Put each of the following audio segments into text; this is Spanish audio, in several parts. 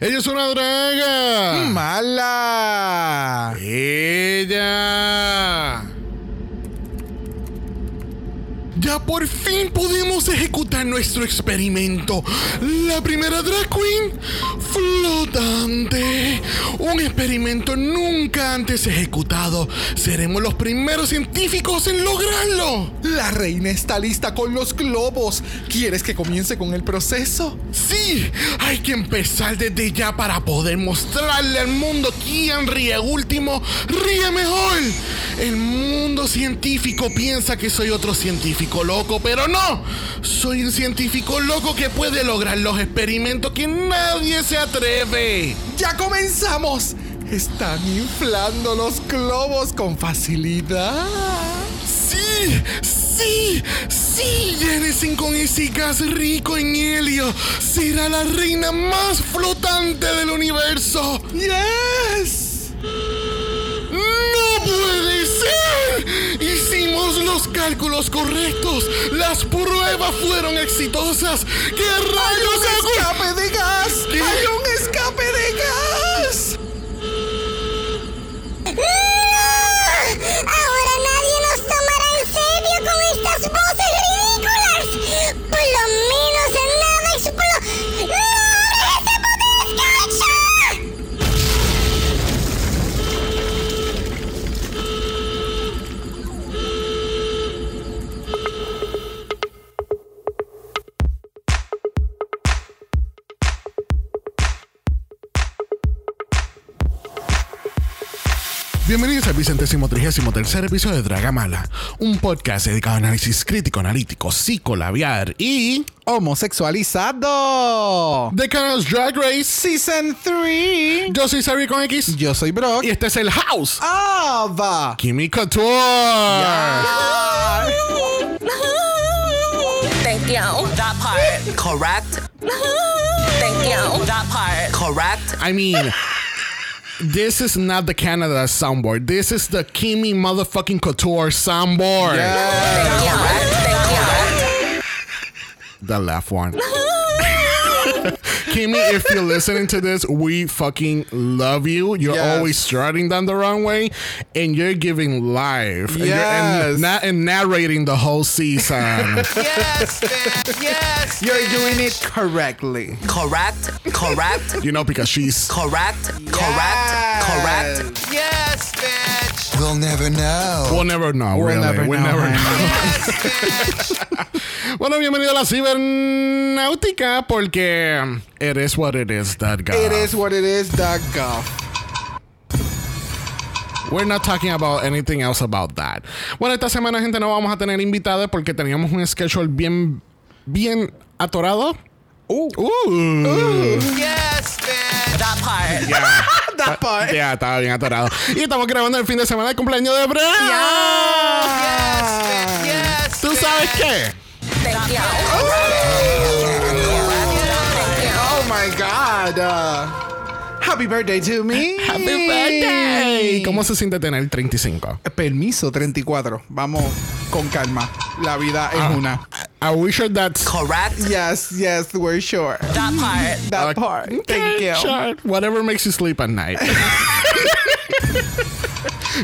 Ella es una draga. Mala. Ella. Ya por fin pudimos ejecutar nuestro experimento. La primera drag queen flotante. Un experimento nunca antes ejecutado. Seremos los primeros científicos en lograrlo. La reina está lista con los globos. ¿Quieres que comience con el proceso? Sí, hay que empezar desde ya para poder mostrarle al mundo quién ríe último, ríe mejor. El mundo científico piensa que soy otro científico loco, pero no. Soy un científico loco que puede lograr los experimentos que nadie se atreve. ¡Ya comenzamos! Están inflando los globos con facilidad. Sí, sí, sí, llénense con ese gas rico en helio. Será la reina más flotante del universo. ¡Yes! ¡No puede ser! Hicimos los cálculos correctos. Las pruebas fueron exitosas. ¿Qué ¡Hay rayos un hago? escape de gas! ¿Qué? ¡Hay un escape Bienvenidos al vicentésimo trigésimo tercer episodio de Dragamala, un podcast dedicado a análisis crítico, analítico, psicolabiar y Homosexualizado. de Canals Drag Race. Season 3. Yo soy Sari con X Yo soy Brock. y este es el House. Ava. Kimi Couture. Thank you. That part. Correct. Thank you. That part. Correct. I mean, this is not the Canada soundboard. This is the Kimi motherfucking Couture soundboard. Thank you. Thank you. The left one. Kimi, if you're listening to this, we fucking love you. You're Yes. always strutting down the wrong way, and you're giving life. And, you're, and, Yes. na- and narrating the whole season. Yes, bitch. Yes. You're doing it correctly. Correct. Correct. you know, because she's. Correct. Correct. Correct. Yes, bitch. We'll never know. We'll never know, We'll really. never we'll know, never know. Bueno, bienvenido a la cibernáutica porque it is what it is, that guy. It is what it is, that guff. We're not talking about anything else about that. Bueno, esta semana, gente, no vamos a tener invitados porque teníamos un schedule bien, bien atorado. Uh. Uh. Yes, bitch. That part. Yeah. That part. Ya, estaba bien atorado. Y estamos grabando el fin de semana de cumpleaños de Brian. Yes, ¿Tú sabes qué? You. Oh my God. Uh, happy birthday to me. Happy birthday. ¿Cómo se siente tener 35? Permiso 34. Vamos con calma. La vida es Ah. una. Are we sure that's Correct. Yes, yes, we're sure. That part. That part. Thank you. Sure. Whatever makes you sleep at night.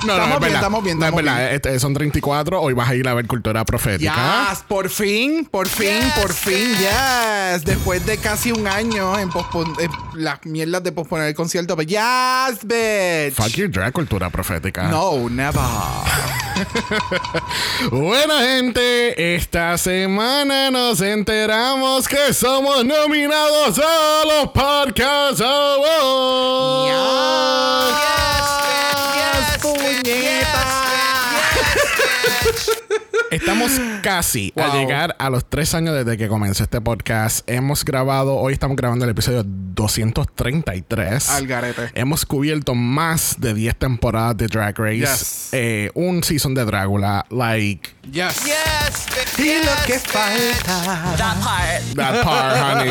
No, no, Estamos es bien, verdad. estamos bien, No, es estamos. Este, son 34. Hoy vas a ir a ver cultura profética. Yes, por fin, por fin, por fin, yes. Después de casi un año en, en las mierdas de posponer el concierto, but yes, bitch. Fuck your drag cultura profética. No, never. Buena gente, esta semana nos enteramos que somos nominados a los Podcast Awards. Yes, Estamos casi a llegar a los tres años desde que comenzó este podcast. Hemos grabado, hoy estamos grabando el episodio 233. Al garete. Hemos cubierto más de 10 temporadas de Drag Race. Yes. Eh, un season de Drácula. Like, Yes. Yes, Y lo que falta. That part. that part, honey.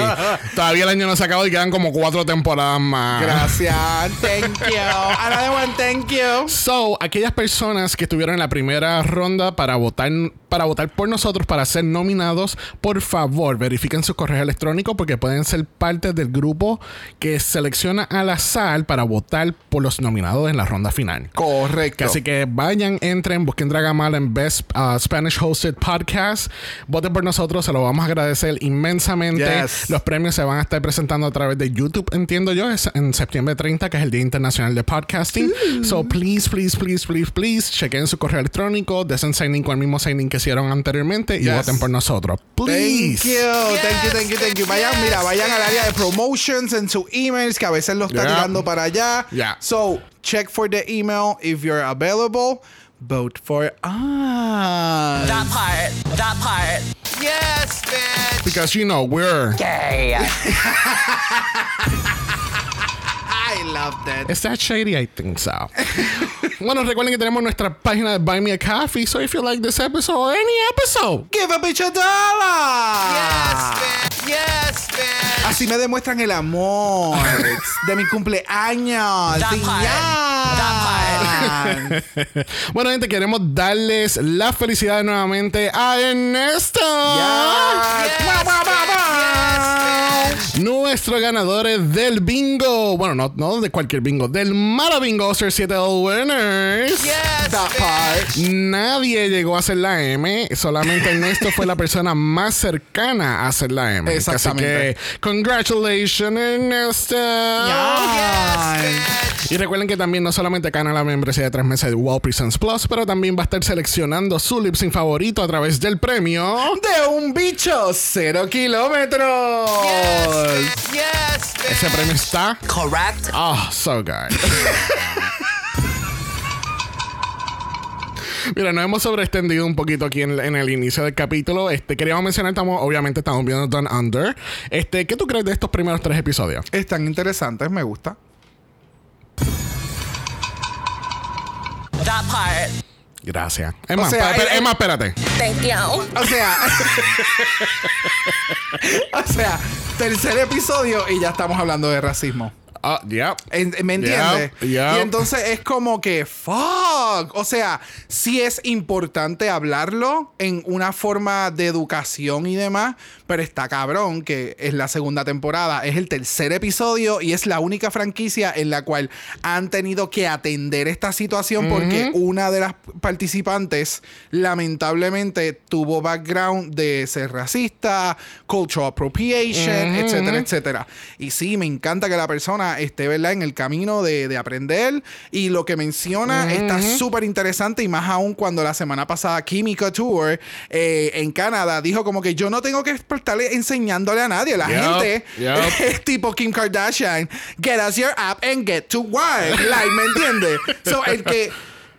Todavía el año no se acabó y quedan como cuatro temporadas más. Gracias. Thank you. Another one, thank you. So, aquellas personas que estuvieron en la primera ronda para votar para votar por nosotros, para ser nominados, por favor, verifiquen sus correos electrónicos porque pueden ser parte del grupo que selecciona al azar para votar por los nominados en la ronda final. Correcto. Así que vayan, entren, busquen Dragamala en Best uh, Spanish Hosted Podcast. Voten por nosotros, se lo vamos a agradecer inmensamente. Yes. Los premios se van a estar presentando a través de YouTube, entiendo yo, es en septiembre 30, que es el Día Internacional de Podcasting. So please, please, please, please, please, chequen su correo electrónico, desen signing con el mismo signing que hicieron anteriormente y Yes. voten por nosotros. Please. Thank you, thank you, thank you, thank you. Vayan, mira, vayan al área de promotions en sus emails que a veces lo está Yeah. tirando para allá. Yeah. So, check for the email if you're available. Vote for us. That part. That part. Yes, bitch. Because you know we're. Gay. I love that. Is that shady? I think so. bueno, recuerden que tenemos nuestra página de Buy Me a Coffee. So if you like this episode or any episode, Give a bitch a dollar. Yes, bitch. Yes, bitch. Así me demuestran el amor de mi cumpleaños. That Sí, part. bueno, gente, queremos darles las felicidades nuevamente a Ernesto. Yes. Ba, ba. Nuestros ganadores del bingo. Bueno, no, no de cualquier bingo, del Mara Bingo Ser 7 Winners. That part. Nadie llegó a hacer la M, solamente Ernesto fue la persona más cercana a hacer la M. Exactamente. Así que, congratulations, Ernesto. Yes. Y recuerden que también no solamente gana la membresía de tres meses de Wall Presents Plus, pero también va a estar seleccionando su lip sync favorito a través del premio. De un bicho cero kilómetros. Yes, Ese premio está. Correct. Oh, so good. Mira, nos hemos sobreextendido un poquito aquí en, en el inicio del capítulo. Este, queríamos mencionar, estamos, obviamente estamos viendo Down Under. Este, ¿qué tú crees de estos primeros tres episodios? Están interesantes, me gusta. That part. Gracias. Es O sea, pa- más, espérate. Thank you. O sea, o sea, tercer episodio y ya estamos hablando de racismo. Ah, yeah. ¿Me entiendes? Y entonces es como que, fuck. O sea, sí es importante hablarlo en una forma de educación y demás, pero está cabrón que es la segunda temporada, es el tercer episodio y es la única franquicia en la cual han tenido que atender esta situación porque una de las participantes lamentablemente tuvo background de ser racista, cultural appropriation, etcétera, etcétera. Y sí, me encanta que la persona esté, ¿verdad?, en el camino de, de aprender. Y lo que menciona está súper interesante y más aún cuando la semana pasada Kimi Couture eh, en Canadá dijo como que yo no tengo que estarle enseñándole a nadie. La gente es tipo Kim Kardashian. Get us your app and get to work. Like, ¿me entiendes? So, el que...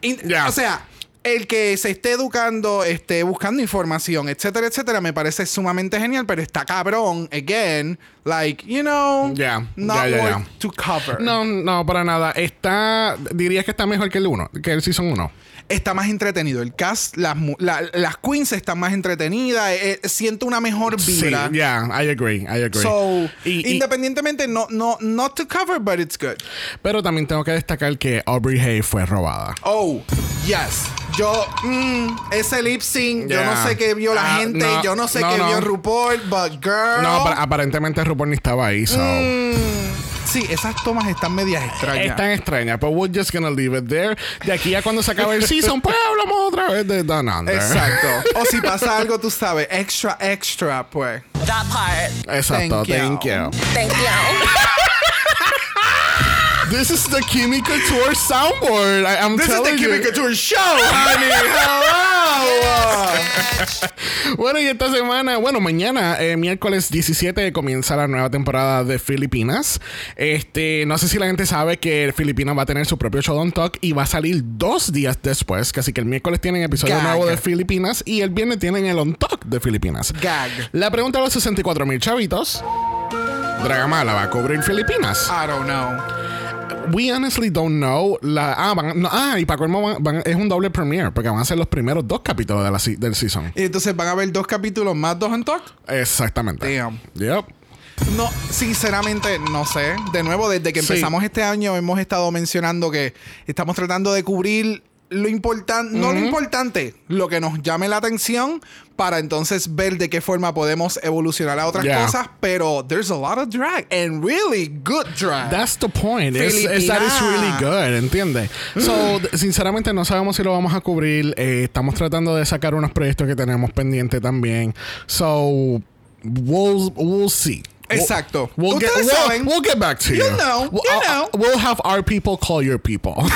in- Yeah. O sea... El que se esté educando, esté buscando información, etcétera, etcétera, me parece sumamente genial, pero está cabrón, again, like, you know, Yeah, not yeah, yeah, worth yeah. to cover. No, no, para nada. Está. Dirías que está mejor que el 1, que el Season 1. Está más entretenido. El cast, las, la- las queens están más entretenidas. eh, eh, siento una mejor Sí, vibra. yeah, I agree, I agree. So, Y- y- independientemente, no, no, not to cover, but it's good. pero también tengo que destacar que Aubrey Hay fue robada. Oh, yes. Yo, mm, ese lip sync, yo no sé qué vio la Ah, gente, no, yo no sé no, qué no. vio RuPaul, but girl. No, apa- aparentemente RuPaul ni estaba ahí, so. Mm, sí, esas tomas están medias extrañas. Es tan extraña, pero we're just gonna leave it there. De aquí a cuando se acabe el season, pues hablamos otra vez de Down Under. Exacto. o si pasa algo, tú sabes, extra, extra, pues. That part. Exacto, Thank you. thank you. Thank you. This is the Kimi Couture soundboard. I, am This is the telling Kimi you. Couture Show, honey. Hello. Bueno, y esta semana, bueno, mañana, eh, miércoles 17, comienza la nueva temporada de Filipinas. Este, no sé si la gente sabe que Filipinas va a tener su propio show on talk y va a salir dos días después. Así que el miércoles tienen episodio Gag. nuevo de Filipinas y el viernes tienen el on talk de Filipinas. Gag. La pregunta de los 64 mil chavitos. Dragamala va a cubrir Filipinas. I don't know. We honestly don't know. La, ah, van- no, ah, y para colmo van- van- es un doble premiere porque van a ser los primeros dos capítulos de la, del season. Y entonces van a haber dos capítulos más, dos en talk. Exactamente. Damn. Yep. No, sinceramente, no sé. De nuevo, desde que Sí. empezamos este año hemos estado mencionando que estamos tratando de cubrir lo importante, no lo importante, lo que nos llame la atención para entonces ver de qué forma podemos evolucionar a otras Yeah. cosas. Pero there's a lot of drag and really good drag. That's the point. Es- that is really good, ¿entiendes? So, d- sinceramente no sabemos si lo vamos a cubrir. Eh, estamos tratando de sacar unos proyectos que tenemos pendiente también. So, we'll, we'll see. Exacto. We'll get, we'll, we'll get back to you. You know, you I'll- know. we'll have our people call your people.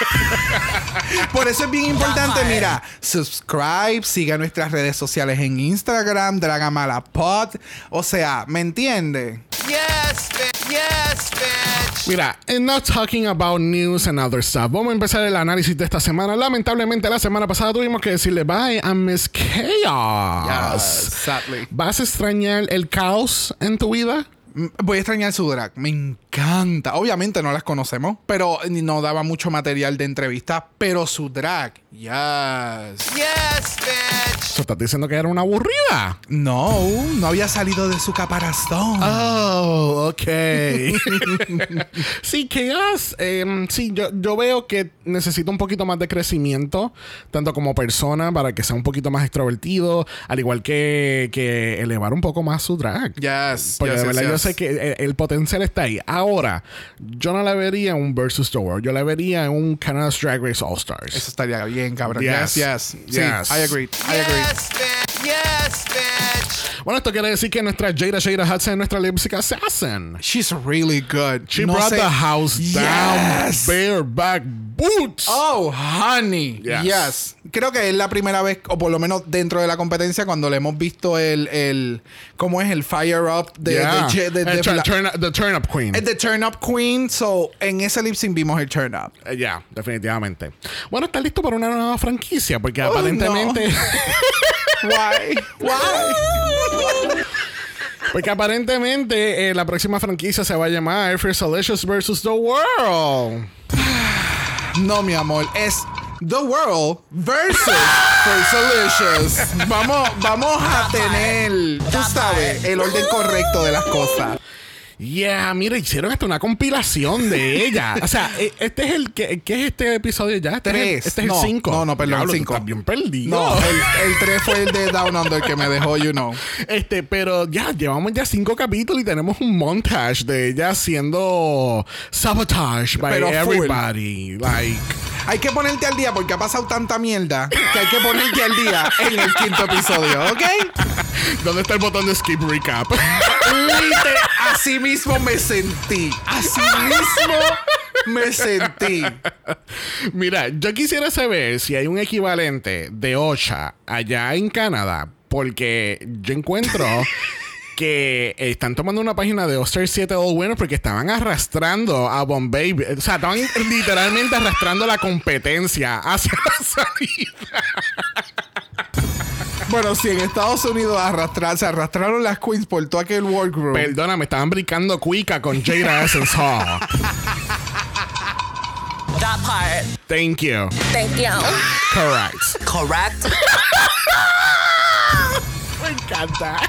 Por eso es bien importante, mira, subscribe, siga nuestras redes sociales en Instagram, Dragamala Pod. O sea, ¿me entiende? Yes, bitch. Yes, bitch. Mira, and not talking about news and other stuff. Vamos a empezar el análisis de esta semana. Lamentablemente, la semana pasada tuvimos que decirle bye a Miss Chaos. sadly. ¿Vas a extrañar el caos en tu vida? Mm, Voy a extrañar su drag. Me encanta. Obviamente no las conocemos, pero no daba mucho material de entrevista. Pero su drag, yes. Yes, bitch. ¿Eso estás diciendo que era una aburrida? No, no había salido de su caparazón. Oh, ok. sí, Chaos. em, sí, yo, yo veo que necesita un poquito más de crecimiento, tanto como persona, para que sea un poquito más extrovertido, al igual que, que elevar un poco más su drag. Yes, Porque yes, de yes, verdad yo yes. sé que el, el potencial está ahí. Ahora, yo no la vería en un Versus the World, yo la vería en un Canada's Drag Race All Stars. Eso estaría bien, cabrón. Yes. Yes, yes. Sí, Yes. I agree. I agree. Yes, bitch. Yes, bitch. Bueno, esto quiere decir que nuestra Jada Jada Hudson es nuestra lipstick assassin. She's really good. She No brought sé- the house down Yes. bareback boots. Oh, honey. Yes. Yes. Creo que es la primera vez, o por lo menos dentro de la competencia, cuando le hemos visto el, el ¿cómo es? El fire up de, Yeah. de, de- de- turn- turn- the turn up queen. de Turn Up Queen. So, en ese lip sync vimos el Turn Up. Eh, Ya, definitivamente. Bueno, está listo para una nueva franquicia, porque Oh, aparentemente. Why? Why? porque aparentemente eh, la próxima franquicia se va a llamar Fierce Delicious vs. The World. No, mi amor. Es The World versus Delicious. Vamos, vamos a tener, tú sabes, el orden correcto de las cosas. Yeah, mira, hicieron hasta una compilación de ella. O sea, eh, este es el que ¿qué es este episodio ya. Este Tres. Es el, este es No, el 5. no, no, perdón, el cinco. Estás bien perdido. No, el, el 3 fue el de Down Under que me dejó, you know. Este, pero ya, llevamos ya cinco capítulos y tenemos un montage de ella haciendo sabotage by Pero full. everybody. Like, Hay que ponerte al día porque ha pasado tanta mierda que hay que ponerte al día en el quinto episodio, ¿ok? ¿dónde está el botón de skip recap? Lite- así mismo me sentí. Así mismo me sentí. Mira, yo quisiera saber si hay un equivalente de OSHA allá en Canadá, porque yo encuentro que están tomando una página de All-Star 7 All Winners porque estaban arrastrando a Bombay. O sea, estaban literalmente arrastrando la competencia hacia la salida. Bueno, si en Estados Unidos arrastrar, se arrastraron las queens por todo aquel workroom. Perdóname, estaban brincando cuica con Jada Essence Hall. That part. Thank you. Thank you. Correct. Correct. Me encanta.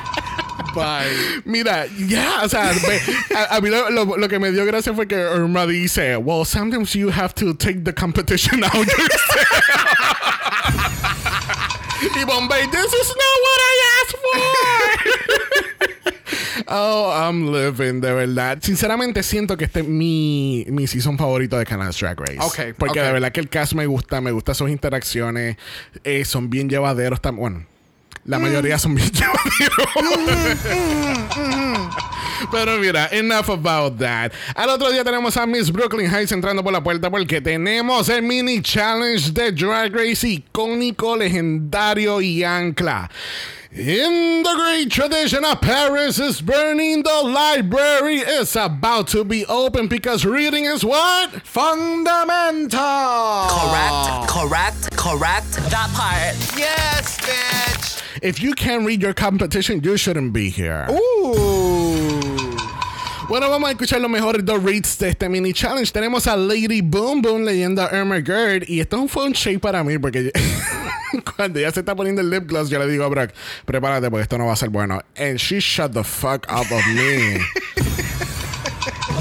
Bye. Mira, ya, o sea, ve, a, a mí lo, lo- lo que me dio gracia fue que Irma dice, well, sometimes you have to take the competition out yourself. y Bombay, this is not what I asked for. oh, I'm living, de verdad. Sinceramente siento que este es mi, mi season favorito de Canada's Drag Race. Ok, Porque ok. de verdad que el cast me gusta, me gustan sus interacciones, eh, son bien llevaderos. tam- Bueno, la mayoría son bien llevaderos. Pero mira, enough about that. Al otro día tenemos a Miss Brooklyn Heights entrando por la puerta porque tenemos el mini challenge de Drag Race icónico, legendario y ancla. In the great tradition of Paris is burning, the library is about to be open because reading is what? Fundamental. Correct. Correct. Correct. That part. Yes, bitch. If you can't read your competition, you shouldn't be here. Uh. Bueno, vamos a escuchar los mejores dos reads de este mini challenge. Tenemos a Lady Boom Boom leyendo a Irma Gerd. Y esto fue un shake para mí porque cuando ella se está poniendo el lip gloss, yo le digo a Brock, prepárate porque esto no va a ser bueno. And she shut the fuck up of me.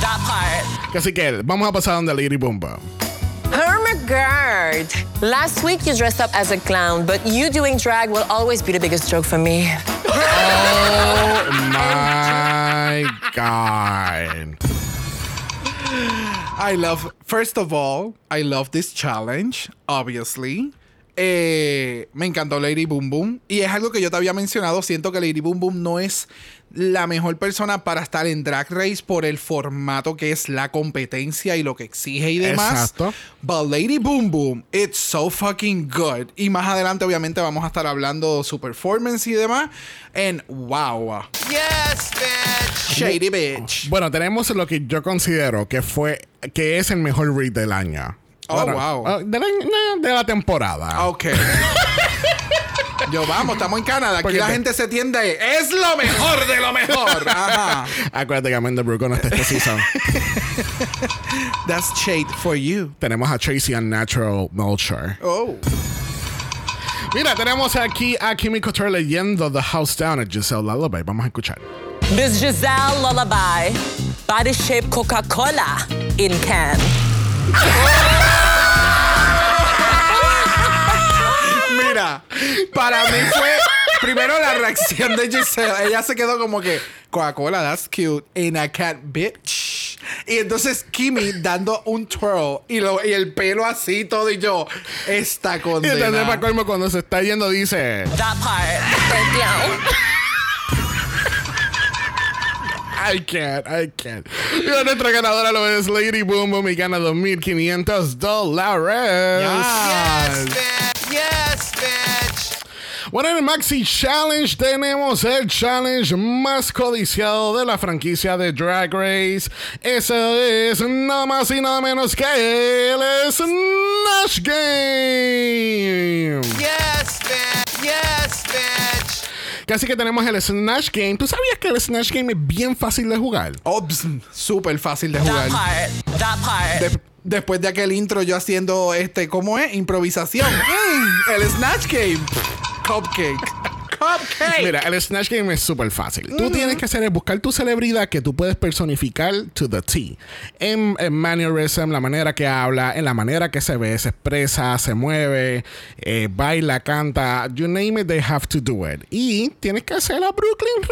That part. Así que vamos a pasar donde Lady Boom Boom. Hermit Braggart. Last week you dressed up as a clown, but you doing drag will always be the biggest joke for me. Oh my God. I love, first of all, I love this challenge, obviously. Eh, me encantó Lady Boom Boom. Y es algo que yo te había mencionado. Siento que Lady Boom Boom no es la mejor persona para estar en Drag Race por el formato que es la competencia y lo que exige y demás. Exacto. But Lady Boom Boom, it's so fucking good. Y más adelante, obviamente, vamos a estar hablando su performance y demás. And wow. Yes, bitch. Shady bitch. Bueno, tenemos lo que yo considero que fue, que es el mejor read del año. Oh, Bueno, wow. ah, de, la, no, de la temporada. Ok. Yo, vamos, estamos en Canadá. Aquí Porque la te- gente se tiende. Es lo mejor de lo mejor. Ajá. Acuérdate que Amanda Brooke no está este season. That's shade for you. tenemos a Tracy Unnatural Melcher. Oh. Mira, tenemos aquí a Kimmy Couture leyendo The House Down a Giselle Lullaby. Vamos a escuchar. Miss Giselle Lullaby. Body shape Coca Cola in can. Para mí fue primero la reacción de Giselle. Ella se quedó como que Coca-Cola, that's cute. And a cat bitch. Y entonces Kimmy dando un twirl y, lo, y el pelo así todo y yo esta Y entonces, condena. para colmo, cuando se está yendo, dice: That part. I can't, I can't. Y nuestra ganadora lo es Lady Boom Boom y gana 2.500 dólares. Yes, bitch. Bueno, en el Maxi Challenge tenemos el challenge más codiciado de la franquicia de Drag Race. Eso es nada más y nada menos que el Snatch Game. Yes, bitch. Yes, bitch. Casi que tenemos el Snatch Game. ¿Tú sabías que el Snatch Game es bien fácil de jugar? Oh, pss, súper fácil de That jugar. part. That part. De- después de aquel intro yo haciendo este, ¿cómo es? Improvisación. Mm, el Snatch Game. Cupcake. Cupcake. Mira, el Snatch Game es súper fácil. Tú tienes que hacer es buscar tu celebridad que tú puedes personificar to the T. En, en mannerism, la manera que habla, en la manera que se ve, se expresa, se mueve, eh, baila, canta. You name it, they have to do it. Y tienes que hacer a Brooklyn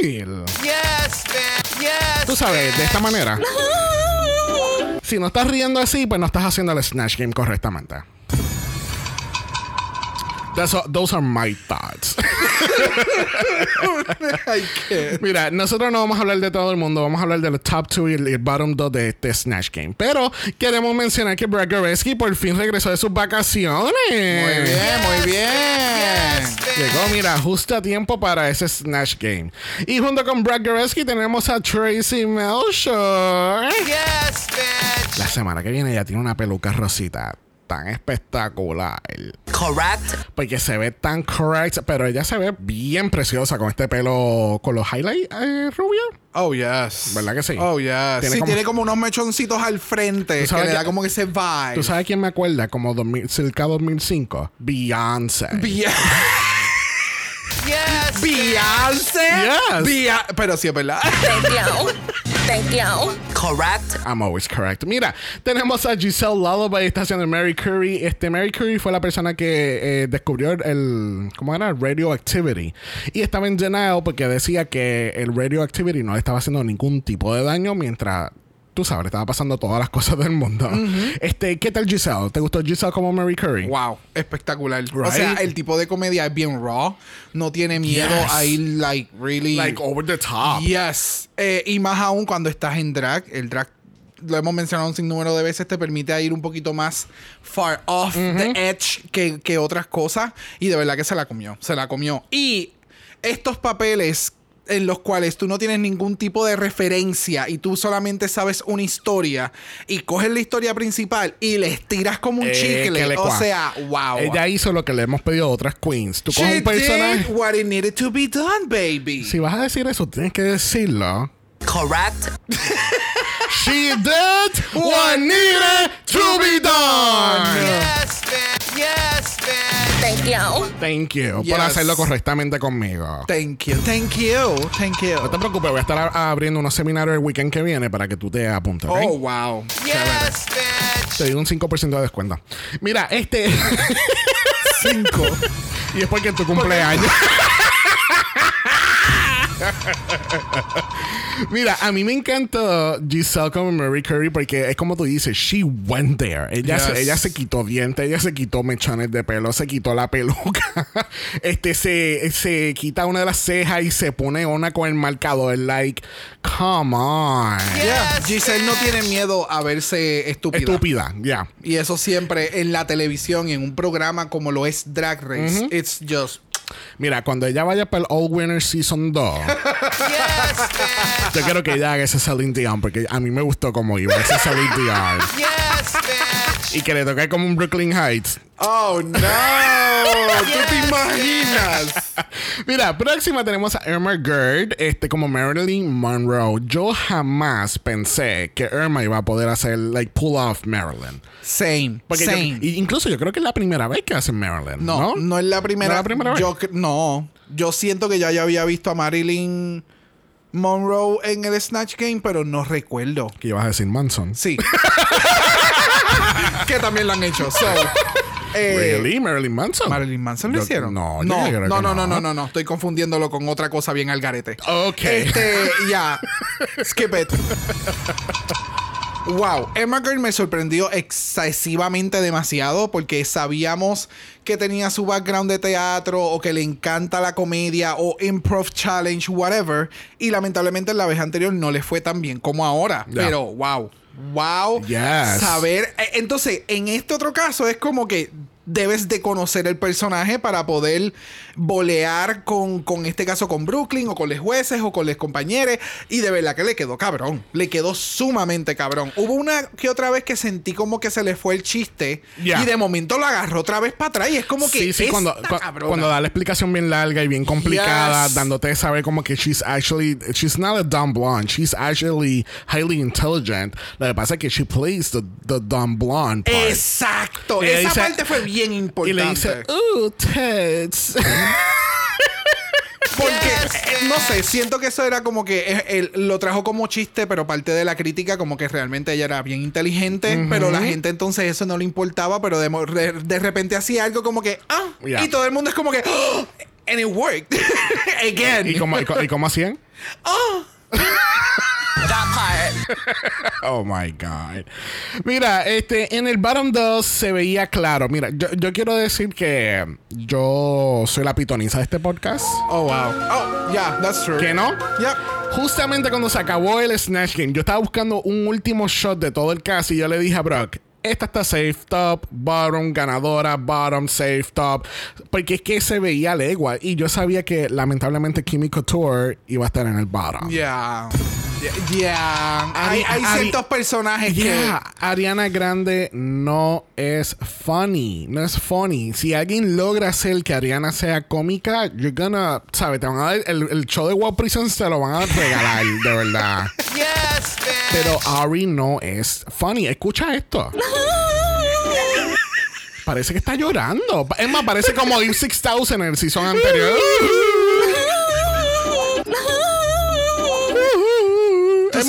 reír. Yes, bitch. Yes. Tú sabes, de esta manera. Si no estás riendo así, pues no estás haciendo el Snatch Game correctamente. That's all- those are my thoughts. Ay, qué. Mira, nosotros no vamos a hablar de todo el mundo, vamos a hablar de los top 2 y el, el bottom 2 de este Snatch Game. Pero queremos mencionar que Brad Goreski por fin regresó de sus vacaciones. Muy bien, muy bien. Llegó, mira, justo a tiempo para ese Snatch Game. Y junto con Brad Goreski tenemos a Tracy Melchor. Yes, bitch. La semana que viene ya tiene una peluca rosita tan espectacular. Correct. Porque se ve tan correct, pero ella se ve bien preciosa con este pelo, con los highlights eh, rubio. Oh, yes. ¿Verdad que sí? Oh, yes. Tiene sí, como- tiene como unos mechoncitos al frente ¿Tú que sabes le da que- como que ese vibe. ¿Tú sabes quién me acuerda? Como 2000, cerca 2005. Beyoncé. Bien. Yes. Beyoncé. Yes. Bia- Pero sí es verdad. Thank you. Thank you. Correct. I'm always correct. Mira, tenemos a Giselle Lullaby, está haciendo Mary Curry. Este Mary Curry fue la persona que eh, descubrió el, ¿cómo era? Radioactivity. Y estaba en denial porque decía que el radioactivity no le estaba haciendo ningún tipo de daño mientras, tú sabes, estaba pasando todas las cosas del mundo. Este, ¿qué tal Giselle? ¿Te gustó Giselle como Mary Curry? Wow, espectacular. O sea, el tipo de comedia es bien raw. No tiene miedo Yes. a ir, like, really. Like over the top. Yes. Eh, y más aún cuando estás en drag. El drag, lo hemos mencionado un sinnúmero de veces, te permite ir un poquito más far off the edge que, que otras cosas. Y de verdad que se la comió. Se la comió. Y estos papeles en los cuales tú no tienes ningún tipo de referencia y tú solamente sabes una historia y coges la historia principal y le estiras como un Eh, chicle. le O sea, wow. Ella hizo lo que le hemos pedido a otras queens. Tú coges She un personaje. did what it needed to be done, baby. Si vas a decir eso, tienes que decirlo. Correct. She did what needed to be done. Yes, bitch. Yes. Thank you. Thank you Yes. por hacerlo correctamente conmigo. Thank you, thank you, thank you. No te preocupes, voy a estar abriendo unos seminarios el weekend que viene para que tú te apuntes. ¿ok? Oh, wow. Yes, bitch. Te doy un 5% de descuento. Mira, este. Cinco. y es porque es tu cumpleaños. Mira, a mí me encantó Giselle como Mary Curry porque es como tú dices, she went there. Ella, se, Yes. ella se quitó dientes, ella se quitó mechones de pelo, se quitó la peluca. este se, se quita una de las cejas y se pone una con el marcador. Like, come on. Yeah, Giselle no tiene miedo a verse estúpida. Estúpida, ya. Y eso siempre en la televisión, en un programa como lo es Drag Race, it's just. Mira, cuando ella vaya para el All Winner Season 2, Yes, bitch. yo quiero que ella haga ese Celine Dion porque a mí me gustó como iba ese Celine Dion. Yes, bitch. Y que le toque como un Brooklyn Heights. Oh no, ¿tú te imaginas? Mira, próxima tenemos a Irma Gerd, este como Marilyn Monroe. Yo jamás pensé que Irma iba a poder hacer like pull off Marilyn. Same, Porque yo- same. y incluso yo creo que es la primera vez que hace Marilyn. no, No, no, es la primera. ¿No es la primera vez? Yo no, yo siento que ya, ya había visto a Marilyn Monroe en el Snatch Game, pero no recuerdo. Que ibas a decir Manson. Sí. que también lo han hecho. So, eh, Really? Marilyn Manson. Marilyn Manson lo Yo- hicieron. No, yo no, creo que no, no, no, no, no. Estoy confundiéndolo con otra cosa bien al garete. Ok. Este, ya. Skip it. Wow, Emma Girl me sorprendió excesivamente demasiado porque sabíamos que tenía su background de teatro o que le encanta la comedia o improv challenge, whatever. Y lamentablemente en la vez anterior no le fue tan bien como ahora. Pero wow, wow. Yes. Saber. eh, Entonces, en este otro caso es como que debes de conocer el personaje para poder bolear con, con este caso con Brooklyn o con los jueces o con los compañeros y de verdad que le quedó cabrón le quedó sumamente cabrón hubo una que otra vez que sentí como que se le fue el chiste y de momento lo agarró otra vez para atrás y es como que Sí, sí, cuando, esta cu- cabrona. cuando da la explicación bien larga y bien complicada, Yes. dándote a saber como que she's actually, she's not a dumb blonde, she's actually highly intelligent. Lo que pasa es que she plays the, the dumb blonde part. exacto esa dice- parte fue bien importante y le dice, tits. Porque, eh, no sé, siento que eso era como que él lo trajo como chiste, pero parte de la crítica, como que realmente ella era bien inteligente, pero la gente entonces eso no le importaba, pero de, de, repente hacía algo como que, ah, Yeah. y todo el mundo es como que, oh, and it worked. Again. ¿Y cómo, y, cómo hacían? Part. Oh my God. Mira, este, en el bottom 2 se veía claro. Mira, yo, yo quiero decir que yo soy la pitoniza de este podcast. Oh, wow. Oh, yeah, that's true. ¿Que no? Yep. Justamente cuando se acabó el Snatch Game, yo estaba buscando un último shot de todo el cast y yo le dije a Brock. Esta está safe top, bottom, ganadora, bottom, safe top. Porque es que se veía legua. Y yo sabía que lamentablemente Kimmy Couture iba a estar en el bottom. Yeah. Yeah. Hay, hay Ari- ciertos personajes Yeah, Ariana Grande no es funny, no es funny. Si alguien logra hacer que Ariana sea cómica, you're gonna, ¿sabes? Te van a dar el, el show de Wild Prisons te lo van a regalar, de verdad. Yes. Pero Ari no es funny. Escucha esto. Parece que está llorando. Es más, parece como Eve 6000 en el season anterior.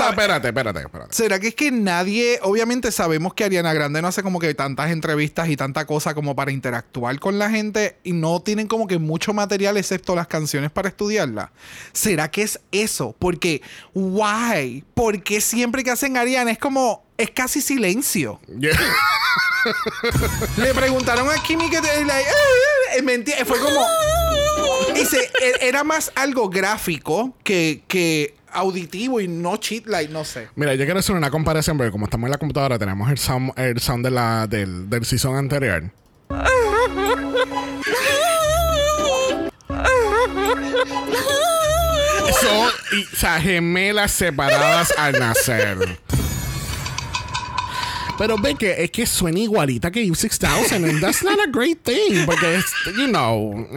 Espérate, espérate, espérate. ¿Será que es que nadie, obviamente sabemos que Ariana Grande no hace como que tantas entrevistas y tanta cosa como para interactuar con la gente y no tienen como que mucho material excepto las canciones para estudiarla? ¿Será que es eso? Porque, why? Porque siempre que hacen Ariana es como, es casi silencio. Yeah. Le preguntaron a Kimi que te- like, "Ah", eh, mentira, fue como dice e- era más algo gráfico que, que auditivo y no cheat like no sé. Mira, yo quiero hacer una comparación porque como estamos en la computadora tenemos el sound, el sound de la, del, del season anterior. Son, o gemelas separadas al nacer. Pero ve que es que suena igualita que Eve 6000 and that's not a great thing porque es, you know...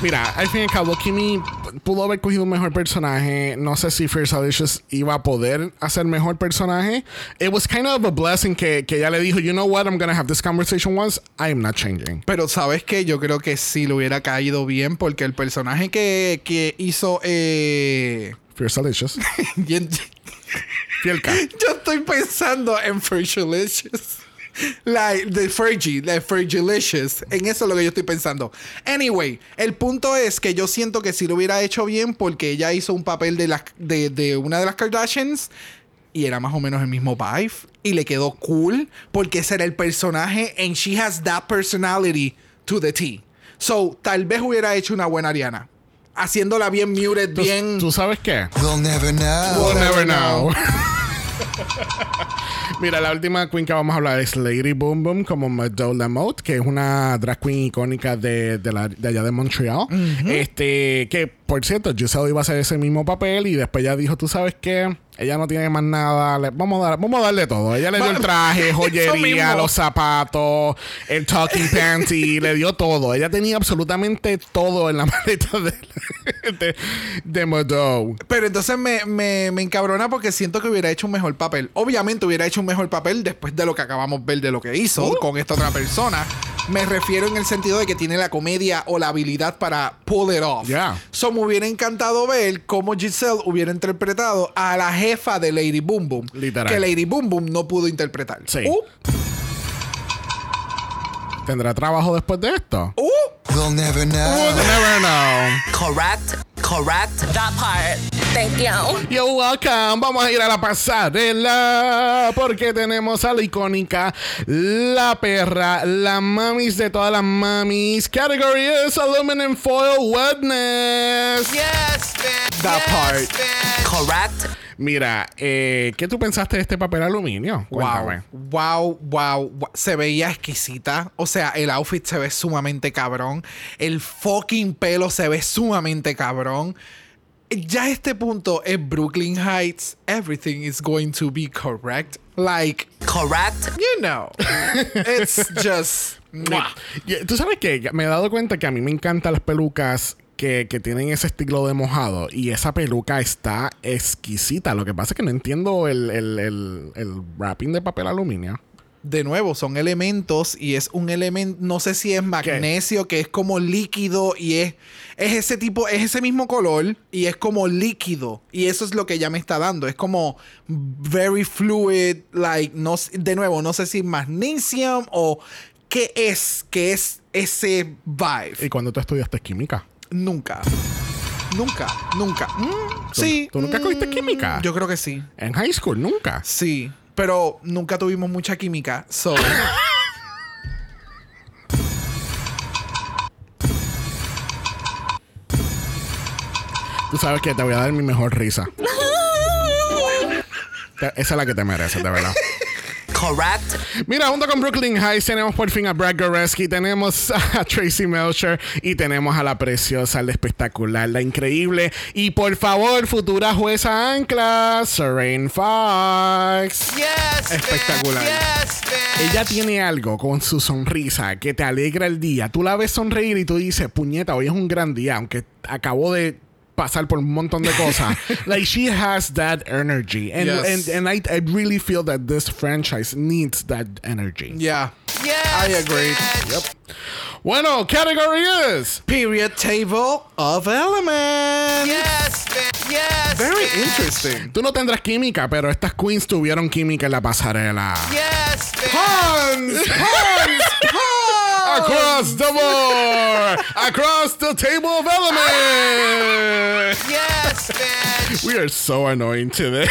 Mira, al fin y al cabo, Kimi pudo haber cogido un mejor personaje. No sé si Fierce Alicious iba a poder hacer mejor personaje. It was kind of a blessing que, que ella le dijo, you know what, I'm gonna have this conversation once. I am not changing. Pero sabes que yo creo que sí le hubiera caído bien porque el personaje que, que hizo eh, Fierce bien- Fielka. yo estoy pensando en Fergalicious. Like, de Fergie, de Fergalicious. En eso es lo que yo estoy pensando. Anyway, el punto es que yo siento que sí lo hubiera hecho bien porque ella hizo un papel de, las de, de una de las Kardashians y era más o menos el mismo vibe y le quedó cool porque ese era el personaje and she has that personality to the T. So, tal vez hubiera hecho una buena Ariana. Haciéndola bien muted, ¿Tú, bien... ¿Tú sabes qué? We'll never know. We'll never know. Mira, la última queen que vamos a hablar es Lady Boom Boom como Madonna Lamotte, que es una drag queen icónica de, de, la- de allá de Montreal. Este, que por cierto, Giselle iba a hacer ese mismo papel y después ya dijo, tú sabes qué, ella no tiene más nada, le- vamos, a dar, vamos a darle todo. Ella le dio el traje, joyería, los zapatos, el talking panty, le dio todo. Ella tenía absolutamente todo en la maleta de, de, de Madonna. Pero entonces me, me, me encabrona porque siento que hubiera hecho un mejor papel. Obviamente hubiera hecho un mejor papel después de lo que acabamos de ver de lo que hizo Uh. con esta otra persona. Me refiero en el sentido de que tiene la comedia o la habilidad para pull it off. Yeah. So me hubiera encantado ver cómo Giselle hubiera interpretado a la jefa de Lady Boom Boom. Literal. Que Lady Boom Boom no pudo interpretar. Sí. Uh, ¿Tendrá trabajo después de esto? uh. We'll never know. We'll never know. Correct. Correct. That part. Thank you. Yo, welcome. Vamos a ir a la pasarela porque tenemos a la icónica, la perra, la mamis de todas las mamis. Category is aluminum foil wetness. Yes, bitch. That part. Correct. Mira, eh, ¿qué tú pensaste de este papel aluminio? Cuéntame. Wow, wow, wow, Se veía exquisita. O sea, el outfit se ve sumamente cabrón. El fucking pelo se ve sumamente cabrón. Ya a este punto es Brooklyn Heights. Everything is going to be correct. Like, Correct. you know. It's just. Tú sabes que me he dado cuenta que a mí me encantan las pelucas que, que tienen ese estilo de mojado. Y esa peluca está exquisita. Lo que pasa es que no entiendo el, el, el, el wrapping de papel aluminio. De nuevo, son elementos y es un elemento, no sé si es magnesio, que es como líquido y es, es ese tipo, es ese mismo color y es como líquido. Y eso es lo que ya me está dando. Es como very fluid, like, no, de nuevo, no sé si magnesium o qué es, qué es ese vibe. ¿Y cuando tú estudiaste química? Nunca. Nunca, nunca. Mm, ¿Tú- sí. tú nunca cogiste mm, química? Yo creo que sí. En high school, nunca. Sí. Pero nunca tuvimos mucha química. So. Tú sabes que te voy a dar mi mejor risa. Esa es la que te mereces, de verdad. Correct. Mira, junto con Brooklyn Heights tenemos por fin a Brad Goreski, tenemos a Tracy Melcher y tenemos a la preciosa, la espectacular, la increíble y por favor, futura jueza ancla, Serene Fox. Yes. Espectacular. Yes. Ella tiene algo con su sonrisa que te alegra el día. Tú la ves sonreír y tú dices, puñeta, hoy es un gran día, aunque acabo de pasar por un montón de cosas. like she has that energy. And, Yes. and, and I, I really feel that this franchise needs that energy. Yeah. Yes. I agree. bitch. Bueno, category is. Period table of elements. Yes, bitch. Yes. Very bitch. interesting. Tú no tendrás química, pero estas queens tuvieron química en la pasarela. Yes, bitch. Puns! Puns! Puns! Across the board! Across the table of elements! Yes, bitch. We are so annoying today.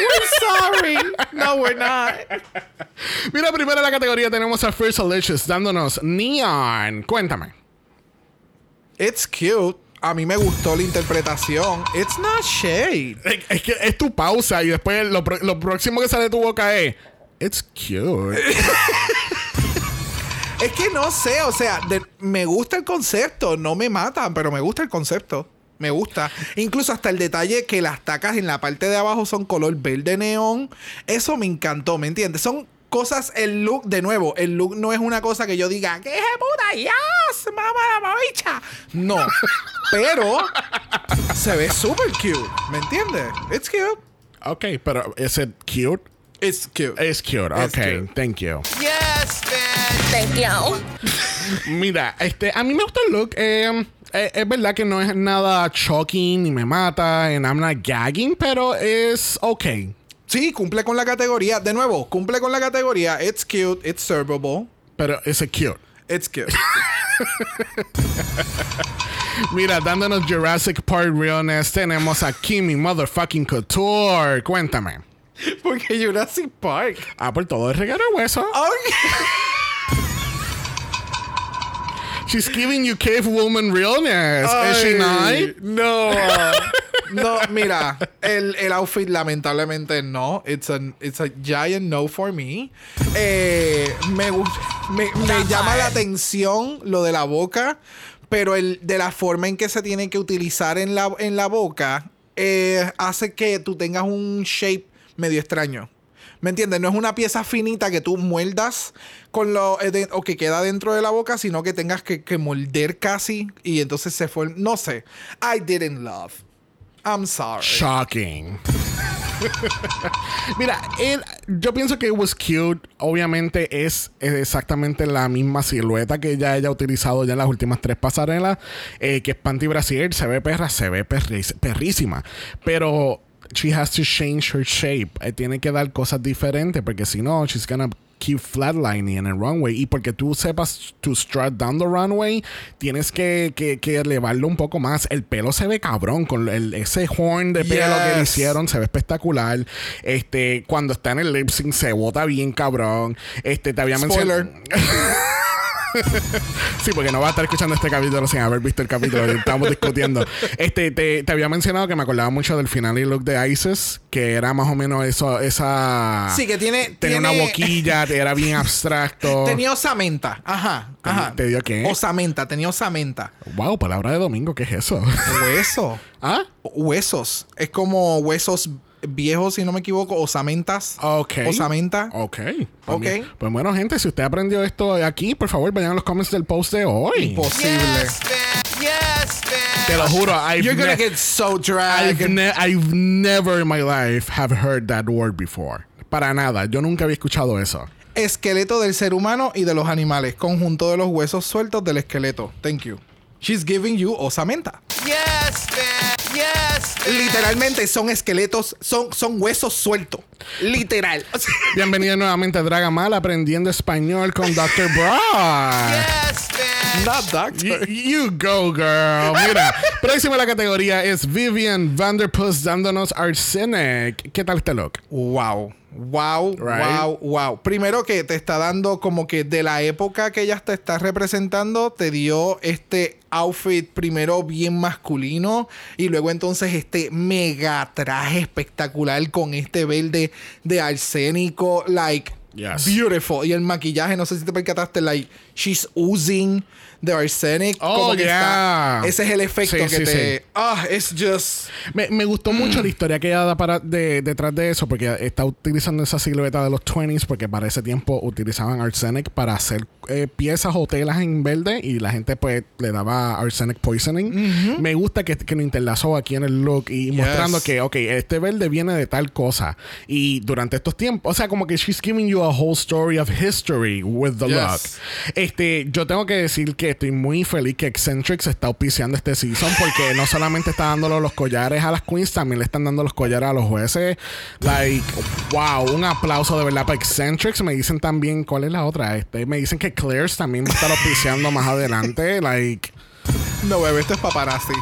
We're sorry. No, we're not. Mira, primero en la categoría tenemos a First Delicious dándonos Neon. Cuéntame. It's cute. A mí me gustó la interpretación. It's not shade. Es, es que es tu pausa y después lo, lo próximo que sale de tu boca es. It's cute. Es que no sé, o sea, de- me gusta el concepto. No me matan, pero me gusta el concepto. Me gusta. Incluso hasta el detalle que las tacas en la parte de abajo son color verde neón. Eso me encantó, ¿me entiendes? Son cosas, el look, de nuevo, el look no es una cosa que yo diga, ¡qué puta! ¡Yes! ¡Mamá la mamicha! No. Pero se ve super cute. ¿Me entiendes? It's cute. Ok, pero ¿es it cute? It's cute. Es cute, It's ok, cute. thank you. Yes, bitch. Thank you. Mira, este, a mí me gusta el look. eh, eh, es verdad que no es nada shocking ni me mata, and I'm not gagging, pero es ok. Sí, cumple con la categoría. De nuevo, cumple con la categoría. It's cute. It's servable. Pero es cute. It's cute. Mira, dándonos Jurassic Park Realness, tenemos a Kimi Motherfucking Couture. Cuéntame. Porque Jurassic Park. Ah, por todo el reguero de hueso. She's giving you cave woman realness. Is she not? No. No, mira, el, el outfit lamentablemente no. It's a, it's a giant no for me. Eh, me, me llama la atención lo de la boca, pero el de la forma en que se tiene que utilizar en la, en la boca eh, hace que tú tengas un shape medio extraño. ¿Me entiendes? No es una pieza finita que tú muerdas con lo eh, o que queda dentro de la boca, sino que tengas que, que morder casi y entonces se fue. No sé. I didn't love. I'm sorry. Shocking. Mira, él- yo pienso que it was cute. Obviamente es, exactamente la misma silueta que ella haya utilizado ya en las últimas tres pasarelas. eh, que es Panty Brasier. Se ve perra, se ve perris- perrísima. Pero she has to change her shape. Eh, tiene que dar cosas diferentes porque si no, she's gonna keep flatlining en el runway. Y porque tú sepas to strut down the runway, tienes que, que, que elevarlo un poco más. El pelo se ve cabrón con el- ese horn de pelo que le Yes. hicieron se ve espectacular. Este, cuando está en el lip sync se bota bien cabrón. Este, te había mencionado. Sí, porque no va a estar escuchando este capítulo sin haber visto el capítulo que estamos discutiendo. Este, te, te había mencionado que me acordaba mucho del final y look de Isis, que era más o menos eso, esa. Sí, que tiene. Tenía una tiene- boquilla, era bien abstracto. Tenía osamenta. Ajá. ¿Te- ajá. te dio qué? Osamenta. Tenía osamenta. Wow, palabra de domingo, ¿qué es eso? Hueso. ¿Ah? Huesos. Es como huesos viejos, si no me equivoco. Osamentas. Ok. Osamenta. Ok. Pues, Ok. bien. Pues bueno, gente, si usted aprendió esto aquí, por favor, vayan a los comments del post de hoy. Imposible. Yes, bitch. Yes, bitch. Te lo juro, I've, You're gonna get so I've, dragged. ne- I've never in my life have heard that word before. Para nada, yo nunca había escuchado eso. Esqueleto del ser humano y de los animales. Conjunto de los huesos sueltos del esqueleto. Thank you. She's giving you osamenta. Yes, bitch. Yes, bitch. Literalmente son esqueletos, son, son huesos sueltos. Literal. Bienvenido nuevamente a Dragamal aprendiendo español con Dr. Brock. Yes, bitch. Not doctor. You, you go, girl. Mira, próxima a la categoría es Vivian Vanderpuss dándonos Arsenic. ¿Qué tal este look? Wow. Wow, Right. wow, wow. Primero que te está dando como que de la época que ella te está representando, te dio este outfit primero bien masculino y luego entonces este mega traje espectacular con este verde de arsénico, like Yes. beautiful. Y el maquillaje, no sé si te percataste, like she's oozing the arsenic. Oh, como que yeah. está- ese es el efecto Sí, que sí, te. sí. Ah, it's just. Me, me gustó mucho la historia que ella da para de, detrás de eso, porque está utilizando esa silueta de los 20s, porque para ese tiempo utilizaban arsenic para hacer eh, piezas o telas en verde y la gente pues le daba arsenic poisoning. Me gusta que, que lo interlazó aquí en el look y mostrando que, ok, este verde viene de tal cosa. Y durante estos tiempos, o sea, como que she's giving you a whole story of history with the Yes. look. Este, yo tengo que decir que estoy muy feliz que Eccentrics está auspiciando este season porque no solamente está dándole los collares a las queens, también le están dando los collares a los jueces. Like, wow, un aplauso de verdad para Eccentrics. Me dicen también, ¿cuál es la otra? Este, me dicen que Claire's también va a estar auspiciando más adelante. Like, No, bebé, esto es paparazzi.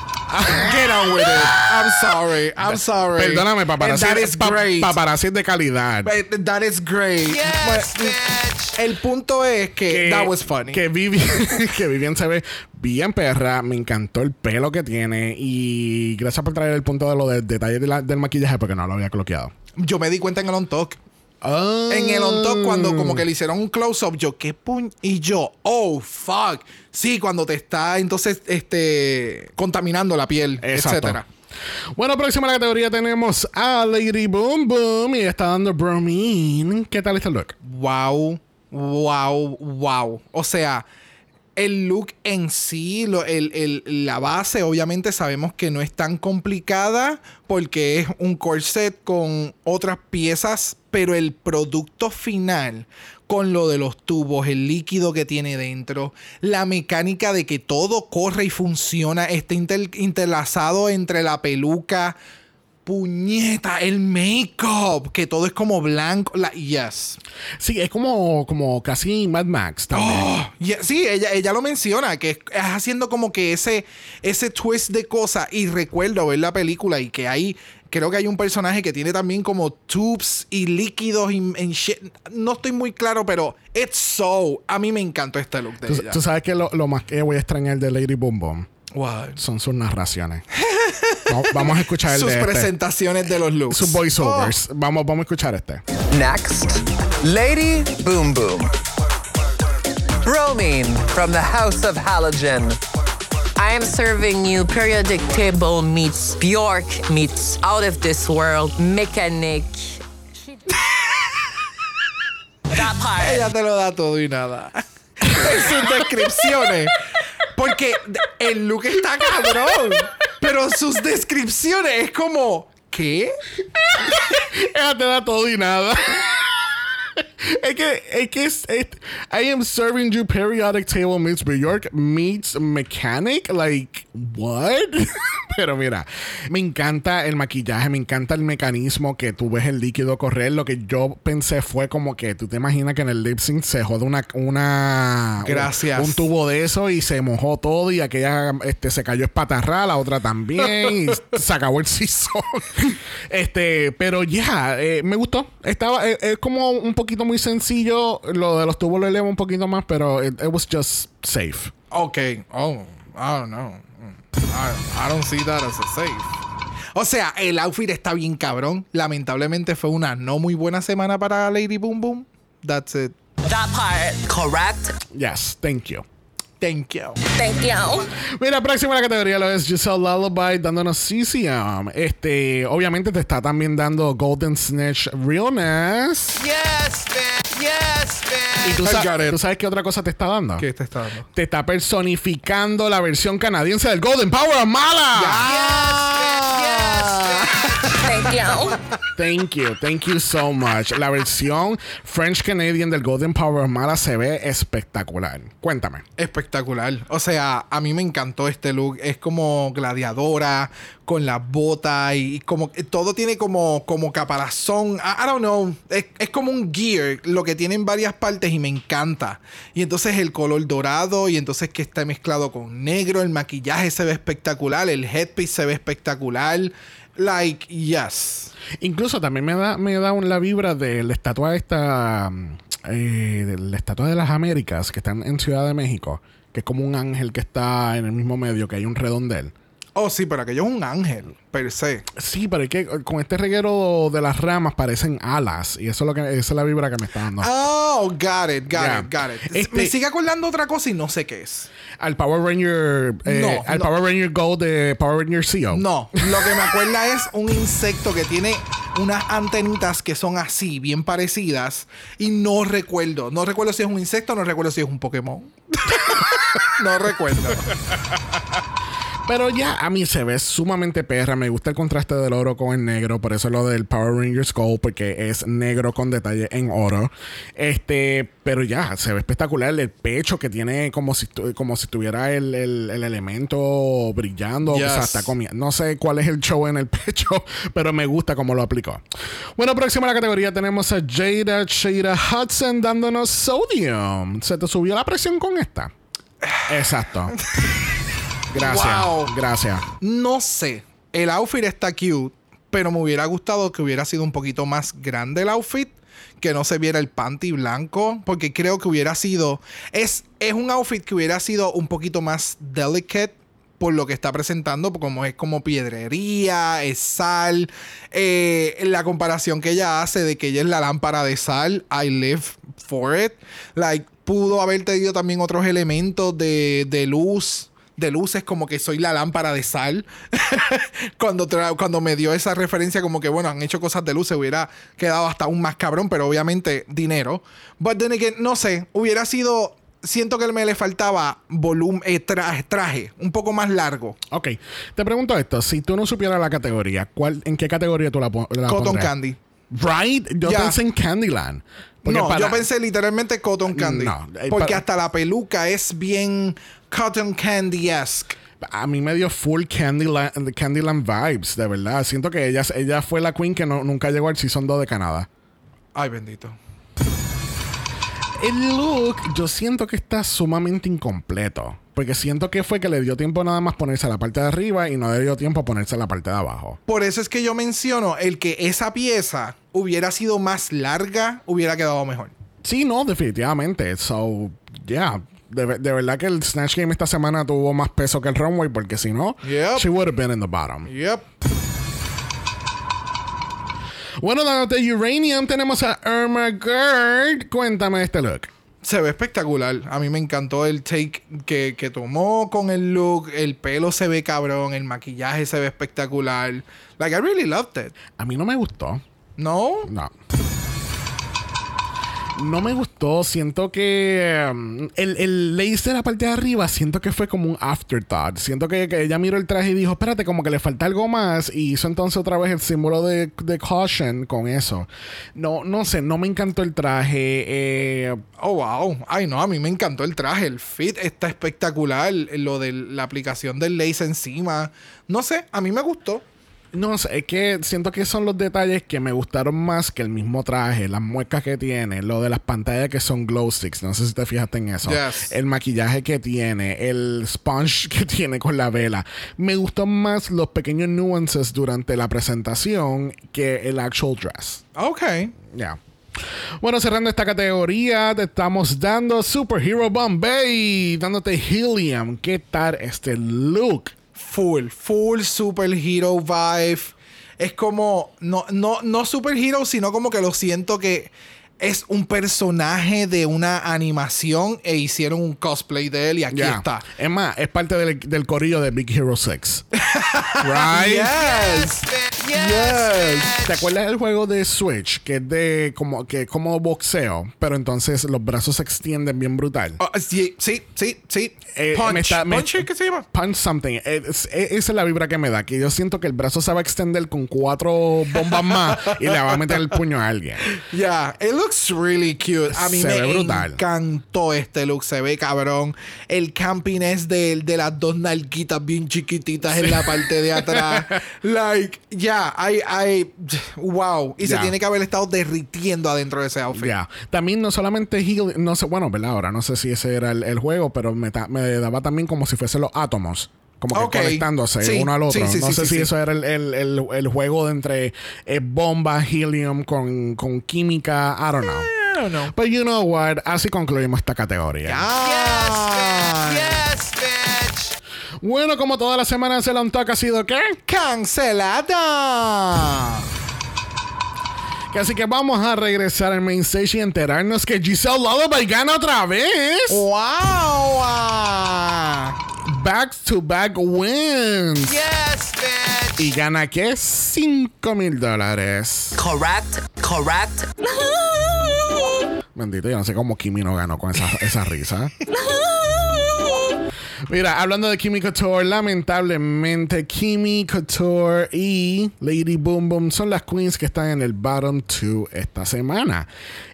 Get on with it. I'm sorry. I'm sorry. perdóname, paparazzi. And that is pa- great. paparazzi es de calidad. But That is great. Yes, But, bitch. el punto es que, that was funny. Que Vivian, que Vivian se ve bien perra. Me encantó el pelo que tiene. Y gracias por traer el punto de lo del detalle de la- del maquillaje porque no lo había coloqueado. Yo me di cuenta en el on talk. Ah. En el on talk, cuando como que le hicieron un close-up, yo, ¿qué puñ? Y yo, oh, fuck. Sí, cuando te está entonces este contaminando la piel, Exacto. etcétera. Bueno, próxima a la categoría tenemos a Lady Boom Boom y está dando Bromine. ¿Qué tal este look? Wow, wow, wow. O sea, el look en sí, lo- el- el- la base, obviamente sabemos que no es tan complicada porque es un corset con otras piezas, pero el producto final con lo de los tubos, el líquido que tiene dentro, la mecánica de que todo corre y funciona, está inter- interlazado entre la peluca. Puñeta, el make-up, que todo es como blanco. La, yes. Sí, es como, como casi Mad Max también. Oh, yeah, sí, ella, ella lo menciona, que es, es haciendo como que ese, ese twist de cosas. Y recuerdo ver la película y que hay, creo que hay un personaje que tiene también como tubes y líquidos y, and shit. No estoy muy claro, pero it's so. A mí me encantó este look de Tú, ella. tú sabes que lo, lo más que voy a extrañar de Lady Boom Boom What? son sus narraciones. vamos, vamos a escuchar el Sus de este. presentaciones de los looks. Sus voiceovers. Vamos, vamos a escuchar este. Next, Lady Boom Boom. Bromine from the House of Halogen. I am serving you periodic table meets Bjork meets out of this world mechanic. that part. Ella te lo da todo y nada. en sus descripciones. Porque el look está cabrón. Pero sus descripciones es como. ¿Qué? Ella te da todo y nada. es que, es que es, es- I am serving you periodic table meets New York meets mechanic. Like, what? Pero mira, me encanta el maquillaje, me encanta el mecanismo que tú ves el líquido correr. Lo que yo pensé fue como que tú te imaginas que en el lip sync se jode una, una Gracias. Un, tubo de eso y se mojó todo y aquella este, se cayó espatarrada, la otra también y se acabó el season. este, pero ya, eh, me gustó. Estaba, eh, es como un poquito muy sencillo. Lo de los tubos lo eleva un poquito más, pero it, it was just safe. Ok. Oh, I don't know. I, I don't see that as a safe. O sea, el outfit está bien cabrón. Lamentablemente fue una no muy buena semana para Lady Boom Boom. That's it. That part. Correct. Yes, thank you. Thank you. Thank you. Mira, próxima la categoría lo es Giselle Lullaby dándonos CCM. Este, obviamente te está también dando Golden Snitch Realness. Yes, man. Yes, Y man. tú, sa- got it. ¿tú sabes qué otra cosa te está dando? ¿Qué te está dando? Te está personificando la versión canadiense del Golden Power of Mala. Thank you. Thank you, thank you so much. La versión French Canadian del Golden Power of Mala se ve espectacular. Cuéntame. Espectacular. O sea, a mí me encantó este look. Es como gladiadora, con las botas y, y como todo tiene como, como caparazón. I, I don't know. Es, es como un gear, lo que tiene en varias partes y me encanta. Y entonces el color dorado y entonces que está mezclado con negro. El maquillaje se ve espectacular. El headpiece se ve espectacular. Like, yes. Incluso también me da, me da la vibra de la estatua esta, mm, eh, de la estatua de las Américas que están en Ciudad de México, que es como un ángel que está en el mismo medio, que hay un redondel. Oh, sí, pero aquello es un ángel, per se. Sí, pero es que con este reguero de las ramas parecen alas y eso es lo que esa es la vibra que me está dando. Oh, got it, got it, got it. Este- Me sigue acordando otra cosa y no sé qué es. Al Power Ranger, eh, No, al no. Power Ranger Gold de Power Ranger CEO. No, lo que me acuerda es un insecto que tiene unas antenitas que son así, bien parecidas. Y no recuerdo. No recuerdo si es un insecto, no recuerdo si es un Pokémon. no recuerdo. Pero ya a mí se ve sumamente perra. Me gusta el contraste del oro con el negro. Por eso lo del Power Rangers Gold, porque es negro con detalle en oro. Este, pero ya, se ve espectacular. El pecho que tiene como si, como si tuviera el, el- el elemento brillando. O sea, está comiendo. No sé cuál es el show en el pecho, pero me gusta cómo lo aplicó. Bueno, próxima a la categoría tenemos a Jada Shada Hudson dándonos Sodium. ¿Se te subió la presión con esta? Exacto. Gracias. Wow. Gracias. No sé. El outfit está cute, pero me hubiera gustado que hubiera sido un poquito más grande el outfit. Que no se viera el panty blanco. Porque creo que hubiera sido. Es, es un outfit que hubiera sido un poquito más delicate. Por lo que está presentando, como es como piedrería, es sal. Eh, la comparación que ella hace de que ella es la lámpara de sal, I live for it. Like, pudo haber tenido también otros elementos de, de luz de luces, como que soy la lámpara de sal. cuando, cuando me dio esa referencia, como que bueno, han hecho cosas de luces, hubiera quedado hasta aún más cabrón, pero obviamente dinero. But then again, no sé, hubiera sido. Siento que me le faltaba volumen, eh, tra- traje, un poco más largo. Ok. Te pregunto esto. Si tú no supieras la categoría, ¿cuál, ¿en qué categoría tú la, pon- la Cotton pondrías? candy. Right? Yo pensé en Candyland. No, para- yo pensé literalmente cotton candy. No, eh, porque para- hasta la peluca es bien cotton candy-esque. A mí me dio full Candyland, Candyland vibes, de verdad. Siento que ella, ella fue la queen que no- nunca llegó al Season 2 de Canadá. Ay, bendito. El look, yo siento que está sumamente incompleto. Porque siento que fue que le dio tiempo nada más ponerse a la parte de arriba y no le dio tiempo a ponerse a la parte de abajo. Por eso es que yo menciono el que esa pieza hubiera sido más larga, hubiera quedado mejor. Sí, no, definitivamente. So, yeah. De, de verdad que el Snatch Game esta semana tuvo más peso que el runway porque si no, Yep. she would have been in the bottom. Yep. Bueno, dándote Uranium, tenemos a Irma Gerd. Cuéntame este look. Se ve espectacular. A mí me encantó el take que, que tomó con el look. El pelo se ve cabrón. El maquillaje se ve espectacular. Like, I really loved it. A mí no me gustó. ¿No? No. No me gustó. Siento que um, el, el lace de la parte de arriba, siento que fue como un afterthought. Siento que, que ella miró el traje y dijo, espérate, como que le falta algo más. Y hizo entonces otra vez el símbolo de, de caution con eso. No, no sé, no me encantó el traje. Eh, Oh, wow. Ay, no, a mí me encantó el traje. El fit está espectacular. Lo de la aplicación del lace encima. No sé, a mí me gustó. No sé, es que siento que son los detalles que me gustaron más que el mismo traje, las muecas que tiene, lo de las pantallas que son glow sticks, no sé si te fijaste en eso, Yes. el maquillaje que tiene, el sponge que tiene con la vela. Me gustó más los pequeños nuances durante la presentación que el actual dress. Ok. Ya. Bueno, cerrando esta categoría, te estamos dando Superhero Bombay, dándote Helium. ¿Qué tal este look? Full, full superhero vibe. Es como, no, no, no superhero, sino como que lo siento que es un personaje de una animación e hicieron un cosplay de él y aquí Ya. está. Es más, es parte del, del corillo de Big Hero 6. right? Yes. Yes. ¿Te acuerdas del juego de Switch? Que es de como, que es como boxeo, pero entonces los brazos se extienden bien brutal. Oh, sí, sí, sí, sí. Eh, Punch. me está- me- Punch, ¿qué se llama? Punch something. Eh, es- es- esa es la vibra que me da. Que yo siento que el brazo se va a extender con cuatro bombas más y le va a meter el puño a alguien. Yeah, it looks really cute. A mí Se me ve brutal. encantó este look, se ve cabrón. El campiness de, de las dos nalguitas bien chiquititas en la parte de atrás. like, yeah, I, I, wow. Y se Ya. tiene que haber estado derritiendo adentro de ese outfit. Ya. También no solamente heal, no sé, bueno, ¿verdad? Ahora no sé si ese era el, el juego, pero me, ta- me daba también como si fuesen los átomos. Como que conectándose Sí, uno al otro. sí, sí, no sí, sé sí, si sí. eso era el, el- el- el juego de entre eh, bomba, helium con, con química. I don't know. I don't know. But you know what? Así concluimos esta categoría. Ah. Yes, bitch. Bueno, como toda la semana se lo toca ha sido ¿qué? ¡Cancelada! Así que vamos a regresar al main stage y enterarnos que Giselle Lullaby gana otra vez. ¡Wow! Back to back wins. Yes, bitch. Y gana qué? 5 mil dólares. Correct, correct. Bendito, yo no sé cómo Kimi no ganó con esa, esa risa. Mira, hablando de Kimi Couture, lamentablemente Kimi Couture y Lady Boom Boom son las queens que están en el bottom 2 esta semana.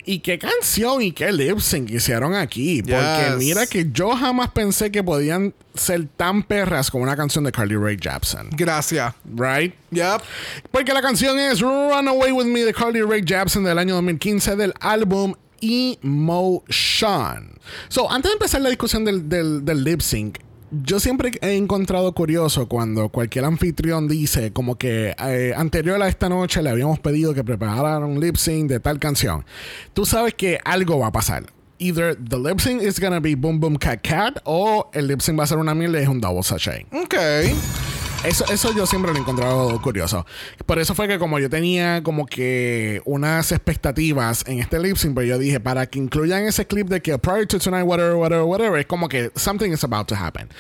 Y qué canción y qué lip sync hicieron aquí. Porque Yes. mira que yo jamás pensé que podían ser tan perras como una canción de Carly Rae Jepsen. Gracias. Right? Yep. Porque la canción es Run Away With Me de Carly Rae Jepsen del año 2015 del álbum Emotion. So, antes de empezar la discusión del, del, lip sync, yo siempre he encontrado curioso cuando cualquier anfitrión dice como que eh, anterior a esta noche le habíamos pedido que prepararan un lip sync de tal canción. Tú sabes que algo va a pasar. Either the lip sync is gonna be Boom Boom Cat Cat o el lip sync va a ser una mierda y es un double sachet. Ok. Eso, eso yo siempre lo he encontrado curioso. Por eso fue que como yo tenía como que unas expectativas en este lip sync, pero yo dije, para que incluyan ese clip de que prior to tonight, whatever, whatever, whatever, es como que something is about to happen.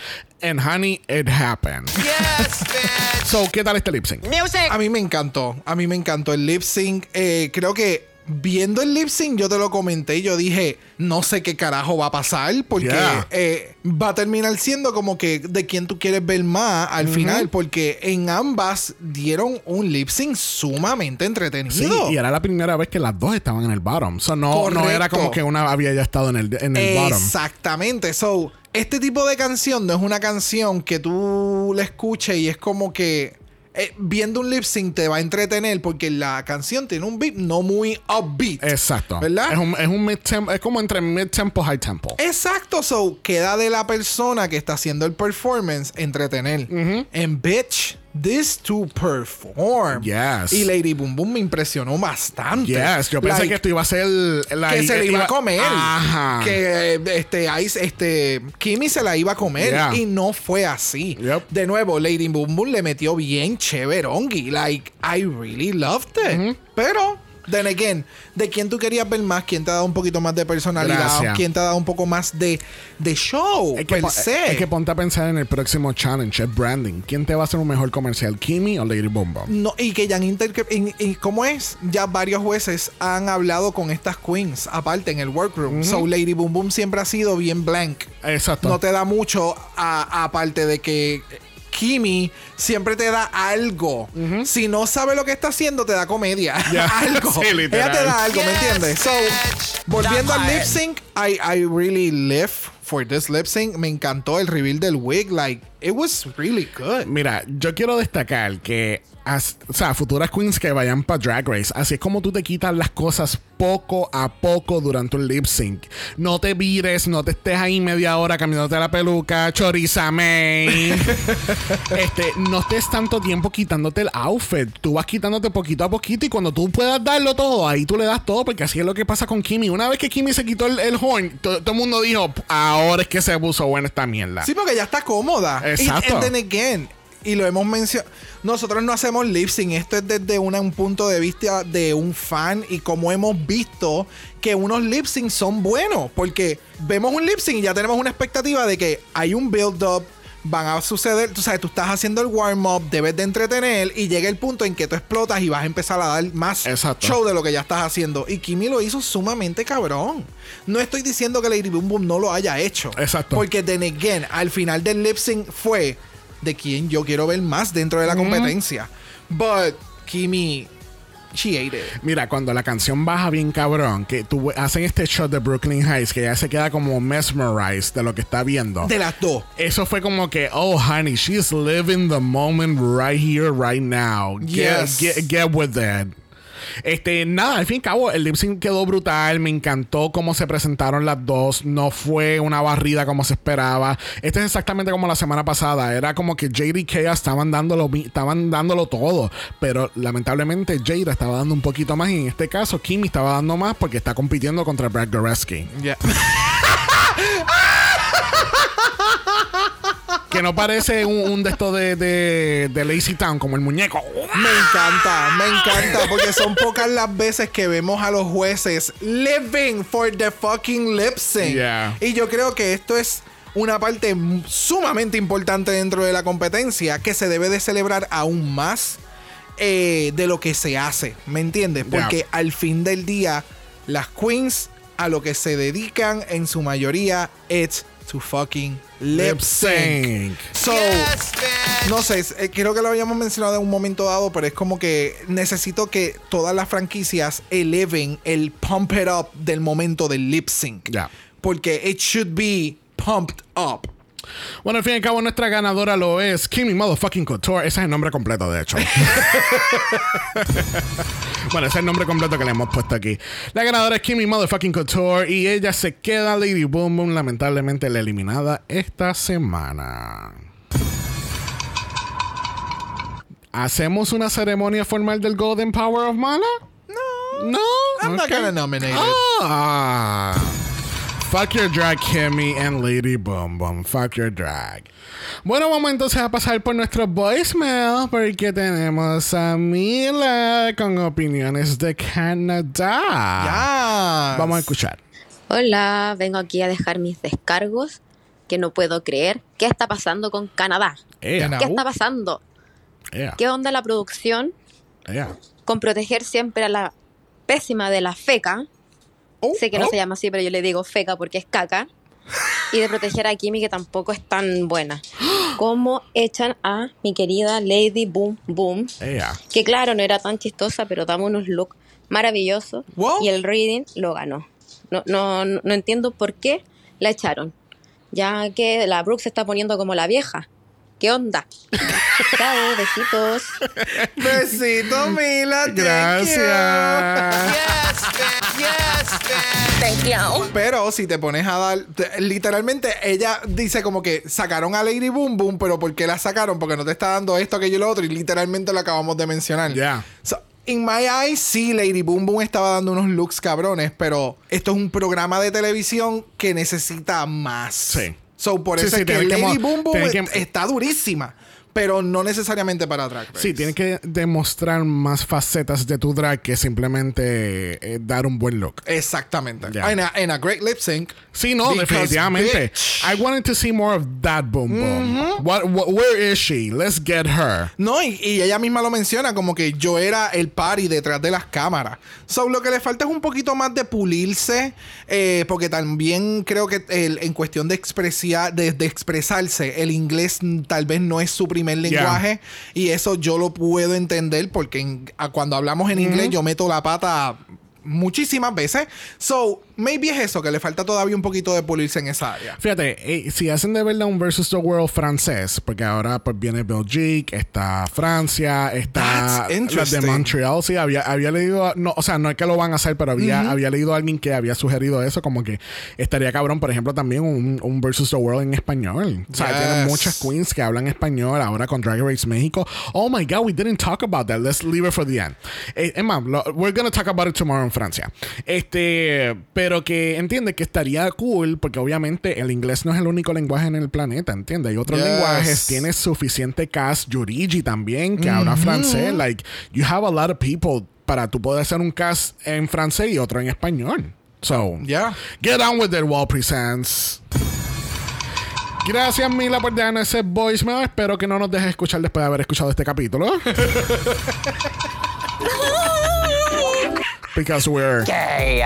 And honey, it happened. Yes, bitch. So, ¿qué tal este lip sync? Music. A mí me encantó. A mí me encantó el lip sync. Eh, creo que viendo el lip sync, yo te lo comenté y yo dije, no sé qué carajo va a pasar porque Yeah. eh, va a terminar siendo como que de quién tú quieres ver más al final, porque en ambas dieron un lip sync sumamente entretenido. Sí, y era la primera vez que las dos estaban en el bottom. So, no, no era como que una había ya estado en el, en el bottom. Exactamente. So, este tipo de canción no es una canción que tú la escuches y es como que eh, viendo un lip sync te va a entretener porque la canción tiene un beat no muy upbeat. Exacto. ¿Verdad? Es, un, es, un mid-tempo- es como entre mid-tempo high tempo. Exacto, so queda de la persona que está haciendo el performance entretener. And bitch, this to perform. Yes. Y Lady Boom Boom me impresionó bastante. Yes, yo pensé Like, que esto iba a ser la que se le iba a comer. Ajá. Que eh, este, Ice- este Kimi se la iba a comer. Yeah. Y no fue así. Yep. De nuevo, Lady Boom Boom le metió bien chéverongi. Like, I really loved it. Pero, then again, ¿de quién tú querías ver más? ¿Quién te ha dado un poquito más de personalidad? Gracias. ¿Quién te ha dado un poco más de, de show? Es que, per se? es que ponte a pensar en el próximo challenge, es branding. ¿Quién te va a hacer un mejor comercial, Kimi o Lady Boom? No, y que ya han y, y ¿Cómo es? Ya varios jueces han hablado con estas queens, aparte en el workroom. So Lady Boom Boom siempre ha sido bien blank. Exacto. No te da mucho, a- aparte de que Kimi siempre te da algo. Si no sabe lo que está haciendo, te da comedia. Ya, algo. sí. Ella te da algo, ¿me entiendes? So, volviendo al lip sync, I, I really live for this lip sync. Me encantó el reveal del wig. Like, it was really good. Mira, yo quiero destacar que, as- o sea, futuras queens que vayan para Drag Race, así es como tú te quitas las cosas poco a poco durante un lip sync. No te vires, no te estés ahí media hora cambiándote la peluca, chorizame. este, no estés tanto tiempo quitándote el outfit. Tú vas quitándote poquito a poquito y cuando tú puedas darlo todo, ahí tú le das todo, porque así es lo que pasa con Kimi. Una vez que Kimi se quitó el, el horn, to- todo el mundo dijo, ahora es que se puso buena esta mierda. Sí, porque ya está cómoda. Y- Exacto. And then again, y lo hemos mencionado. Nosotros no hacemos lip sync. Esto es desde una- un punto de vista de un fan. Y como hemos visto que unos lip sync son buenos. Porque vemos un lip sync y ya tenemos una expectativa de que hay un build-up. Van a suceder, tú sabes, tú estás haciendo el warm-up, debes de entretener y llega el punto en que tú explotas y vas a empezar a dar más Exacto. show de lo que ya estás haciendo. Y Kimi lo hizo sumamente cabrón. No estoy diciendo que Lady Boom Boom no lo haya hecho. Exacto. Porque then again, al final del lip sync fue de quien yo quiero ver más dentro de la competencia. But Kimi, she ate it. Mira, cuando la canción baja bien cabrón, que tú hacen este shot de Brooklyn Heights, que ya se queda como mesmerized de lo que está viendo. De las dos. Eso fue como que, oh, honey, she's living the moment right here, right now. Get, Yes. get, get with that. Este, nada, al fin y al cabo, el lip sync quedó brutal. Me encantó cómo se presentaron las dos. No fue una barrida como se esperaba. Este es exactamente como la semana pasada. Era como que Jada y Kea estaban dándolo, estaban dándolo todo. Pero lamentablemente Jada estaba dando un poquito más. Y en este caso, Kimi estaba dando más porque está compitiendo contra Brad Goreski. Que no parece un, un de estos de, de, de Lazy Town, como el muñeco. Me encanta, me encanta, porque son pocas las veces que vemos a los jueces living for the fucking lip sync. Yeah. Y yo creo que esto es una parte sumamente importante dentro de la competencia que se debe de celebrar aún más eh, de lo que se hace, ¿me entiendes? Yeah. Porque al fin del día, las queens a lo que se dedican en su mayoría es to fucking lip sync. So, Yes, no sé, eh, creo que lo habíamos mencionado en un momento dado, pero es como que necesito que todas las franquicias eleven el pump it up del momento del lip sync. Ya. Porque it should be pumped up. Bueno, al fin y al cabo, nuestra ganadora lo es Kimi Motherfucking Couture. Ese es el nombre completo, de hecho. bueno, ese es el nombre completo que le hemos puesto aquí. La ganadora es Kimi Motherfucking Couture y ella se queda Lady Boom Boom, lamentablemente la eliminada esta semana. ¿Hacemos una ceremonia formal del Golden Power of Mana? No. No. I'm not Ok. gonna nominate it. Ah. Fuck your drag, Kimmy and Lady Boom Boom. Fuck your drag. Bueno, vamos entonces a pasar por nuestro voicemail porque tenemos a Mila con opiniones de Canadá. Ya. Vamos a escuchar. Hola, vengo aquí a dejar mis descargos que no puedo creer. ¿Qué está pasando con Canadá? Ea, Canadá. ¿Qué está pasando? ea, ¿Qué onda la producción con proteger siempre a la pésima de la feca? Oh, sé que no oh. se llama así, pero yo le digo feca porque es caca. Y de proteger a Kimi, que tampoco es tan buena. ¿Cómo echan a mi querida Lady Boom Boom? Ea. Que claro, no era tan chistosa, pero damos unos looks maravillosos. Wow. Y el reading lo ganó. No, no, no no entiendo por qué la echaron. Ya que la Brooke se está poniendo como la vieja. ¿Qué onda? Chao, besitos. Besito, Mila. thank Gracias. Thank you. you. Pero si te pones a dar, te- literalmente ella dice como que sacaron a Lady Boom Boom, pero ¿por qué la sacaron? Porque no te está dando esto, aquello y lo otro, y literalmente lo acabamos de mencionar. Ya. So, in my eyes, sí, Lady Boom Boom estaba dando unos looks cabrones, pero esto es un programa de televisión que necesita más. Sí. So, por eso sí, es que Lady Boom Boom que- está durísima, pero no necesariamente para Drag Race. Sí, tienes que demostrar más facetas de tu drag que simplemente eh, dar un buen look. Exactamente. Ya. And, a, a great lip sync. Sí, no, definitivamente. bitch. I wanted to see more of that boom boom. what, what, where is she? Let's get her. No, y, y ella misma lo menciona como que yo era el party detrás de las cámaras. So, lo que le falta es un poquito más de pulirse, eh, porque también creo que el- en cuestión de, expresia- de, de expresarse, el inglés mm, tal vez no es su primer lenguaje, y eso yo lo puedo entender porque en- a- cuando hablamos en inglés yo meto la pata muchísimas veces. So, maybe es eso, que le falta todavía un poquito de pulirse en esa área. Fíjate, eh, si hacen de verdad un versus the world francés, porque ahora pues viene Belgique, está Francia, está la de. Montreal, sí, había, había leído, no, o sea, no es que lo van a hacer, pero había, había leído a alguien que había sugerido eso, como que estaría cabrón, por ejemplo, también un, un versus the world en español. O sea, Yes. tienen muchas queens que hablan español ahora con Drag Race México. Oh my God, we didn't talk about that. Let's leave it for the end. Eh, más, lo- we're gonna talk about it tomorrow en Francia. Este, pero que entiende que estaría cool porque obviamente el inglés no es el único lenguaje en el planeta, ¿entiendes? Hay otros Yes. lenguajes, tienes suficiente cast, Yurigi también, que habla francés. Like, you have a lot of people para tú poder hacer un cast en francés y otro en español. So, Yeah. get on with it, Wall Presents. Gracias, Mila, por darnos ese voicemail. Espero que no nos dejes escuchar después de haber escuchado este capítulo. Because we're Gay.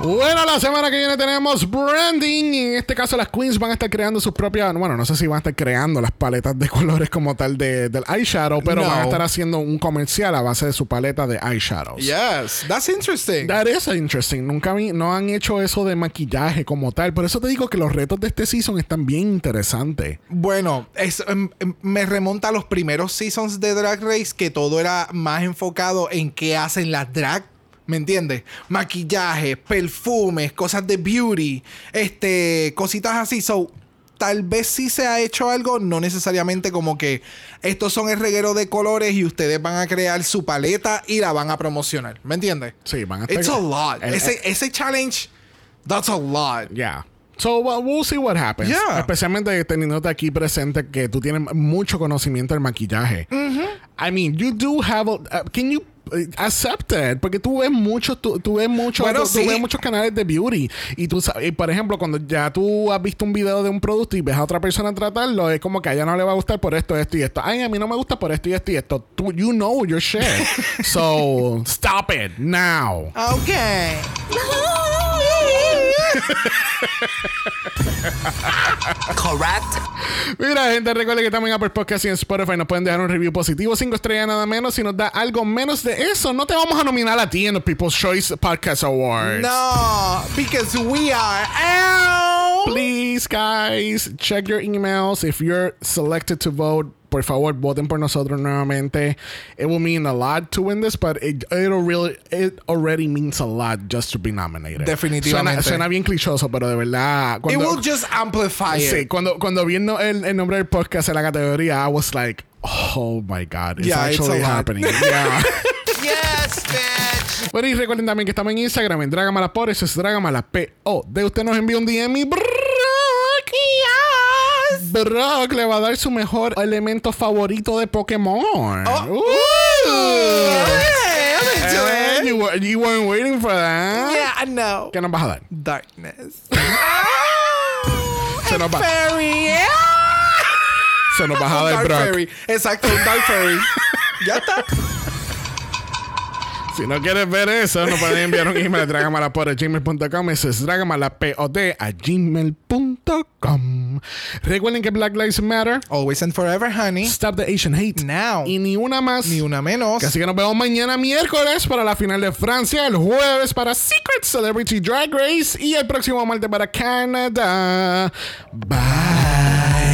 Bueno, la semana que viene tenemos branding. Y en este caso, las queens van a estar creando sus propias. Bueno, no sé si van a estar creando las paletas de colores como tal de, del eyeshadow, pero No. van a estar haciendo un comercial a base de su paleta de eyeshadows. Yes, that's interesting. That is interesting. Nunca vi- no han hecho eso de maquillaje como tal. Por eso te digo que los retos de este season están bien interesantes. Bueno, es, em, em, me remonta a los primeros seasons de Drag Race que todo era más enfocado en qué hacen las drag. ¿Me entiendes? Maquillaje, perfumes, cosas de beauty, este, cositas así. So, tal vez sí se ha hecho algo, no necesariamente como que estos son el reguero de colores y ustedes van a crear su paleta y la van a promocionar. ¿Me entiendes? Sí, van a It's a lot. El- ese, ese challenge, that's a lot. Yeah. So well, we'll see what happens. Yeah. Especialmente teniéndote aquí presente que tú tienes mucho conocimiento del maquillaje. I mean, you do have a, uh, can you accept it? Porque tú ves muchos tú, tú ves muchos Bueno, tú, tú sí. ves muchos canales de beauty y tú sabes, y por ejemplo, cuando ya tú has visto un video de un producto y ves a otra persona tratarlo, es como que a ella no le va a gustar por esto, esto y esto. Ay, a mí no me gusta por esto y esto y esto. Tú, you know your shit. so, stop it now. Okay. Correct. Mira, gente, recuerden que estamos en Apple Podcast y en Spotify. Nos pueden dejar un review positivo, cinco estrellas nada menos. Si nos da algo menos de eso, no te vamos a nominar a ti en los People's Choice Podcast Awards. No, because we are out. Please, guys, check your emails. If you're selected to vote, por favor, voten por nosotros nuevamente. It will mean a lot to win this, but it, it'll really, it already means a lot just to be nominated. Definitivamente. Suena, suena bien clichoso, pero de verdad. It will just amplify Sí, it. cuando, cuando vi el, el, nombre del podcast en la categoría, I was like, oh my God, it's Yeah, it's actually lot. happening. Yeah. Yes, bitch. Bueno, y recuerden también que estamos en Instagram, en Dragamalapod, eso es Dragamalap-O. De usted nos envía un DM y. Brock le va a dar su mejor elemento favorito de Pokémon. Uh. Eh, you, were- you weren't waiting for that. Yeah, I know. ¿Qué nos vas a dar? Darkness. Se nos va, Fairy. yeah. se nos vas a dar, Dark Brock. Fairy. Exacto, un Dark Fairy. ya está. Si no quieres ver eso, nos pueden enviar un email a dragamalapod.gmail.com. Eso es dragamalapod a gmail.com. Recuerden que Black Lives Matter. Always and forever, honey. Stop the Asian hate. Now. Y ni una más. Ni una menos. Así que nos vemos mañana miércoles para la final de Francia, el jueves para Secret Celebrity Drag Race y el próximo martes para Canadá. Bye.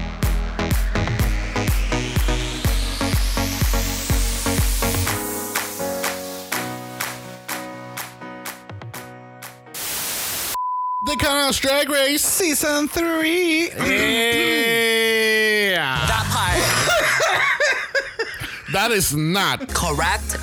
The Canada's Drag Race. Season 3. Yeah. That part. That is not Correct.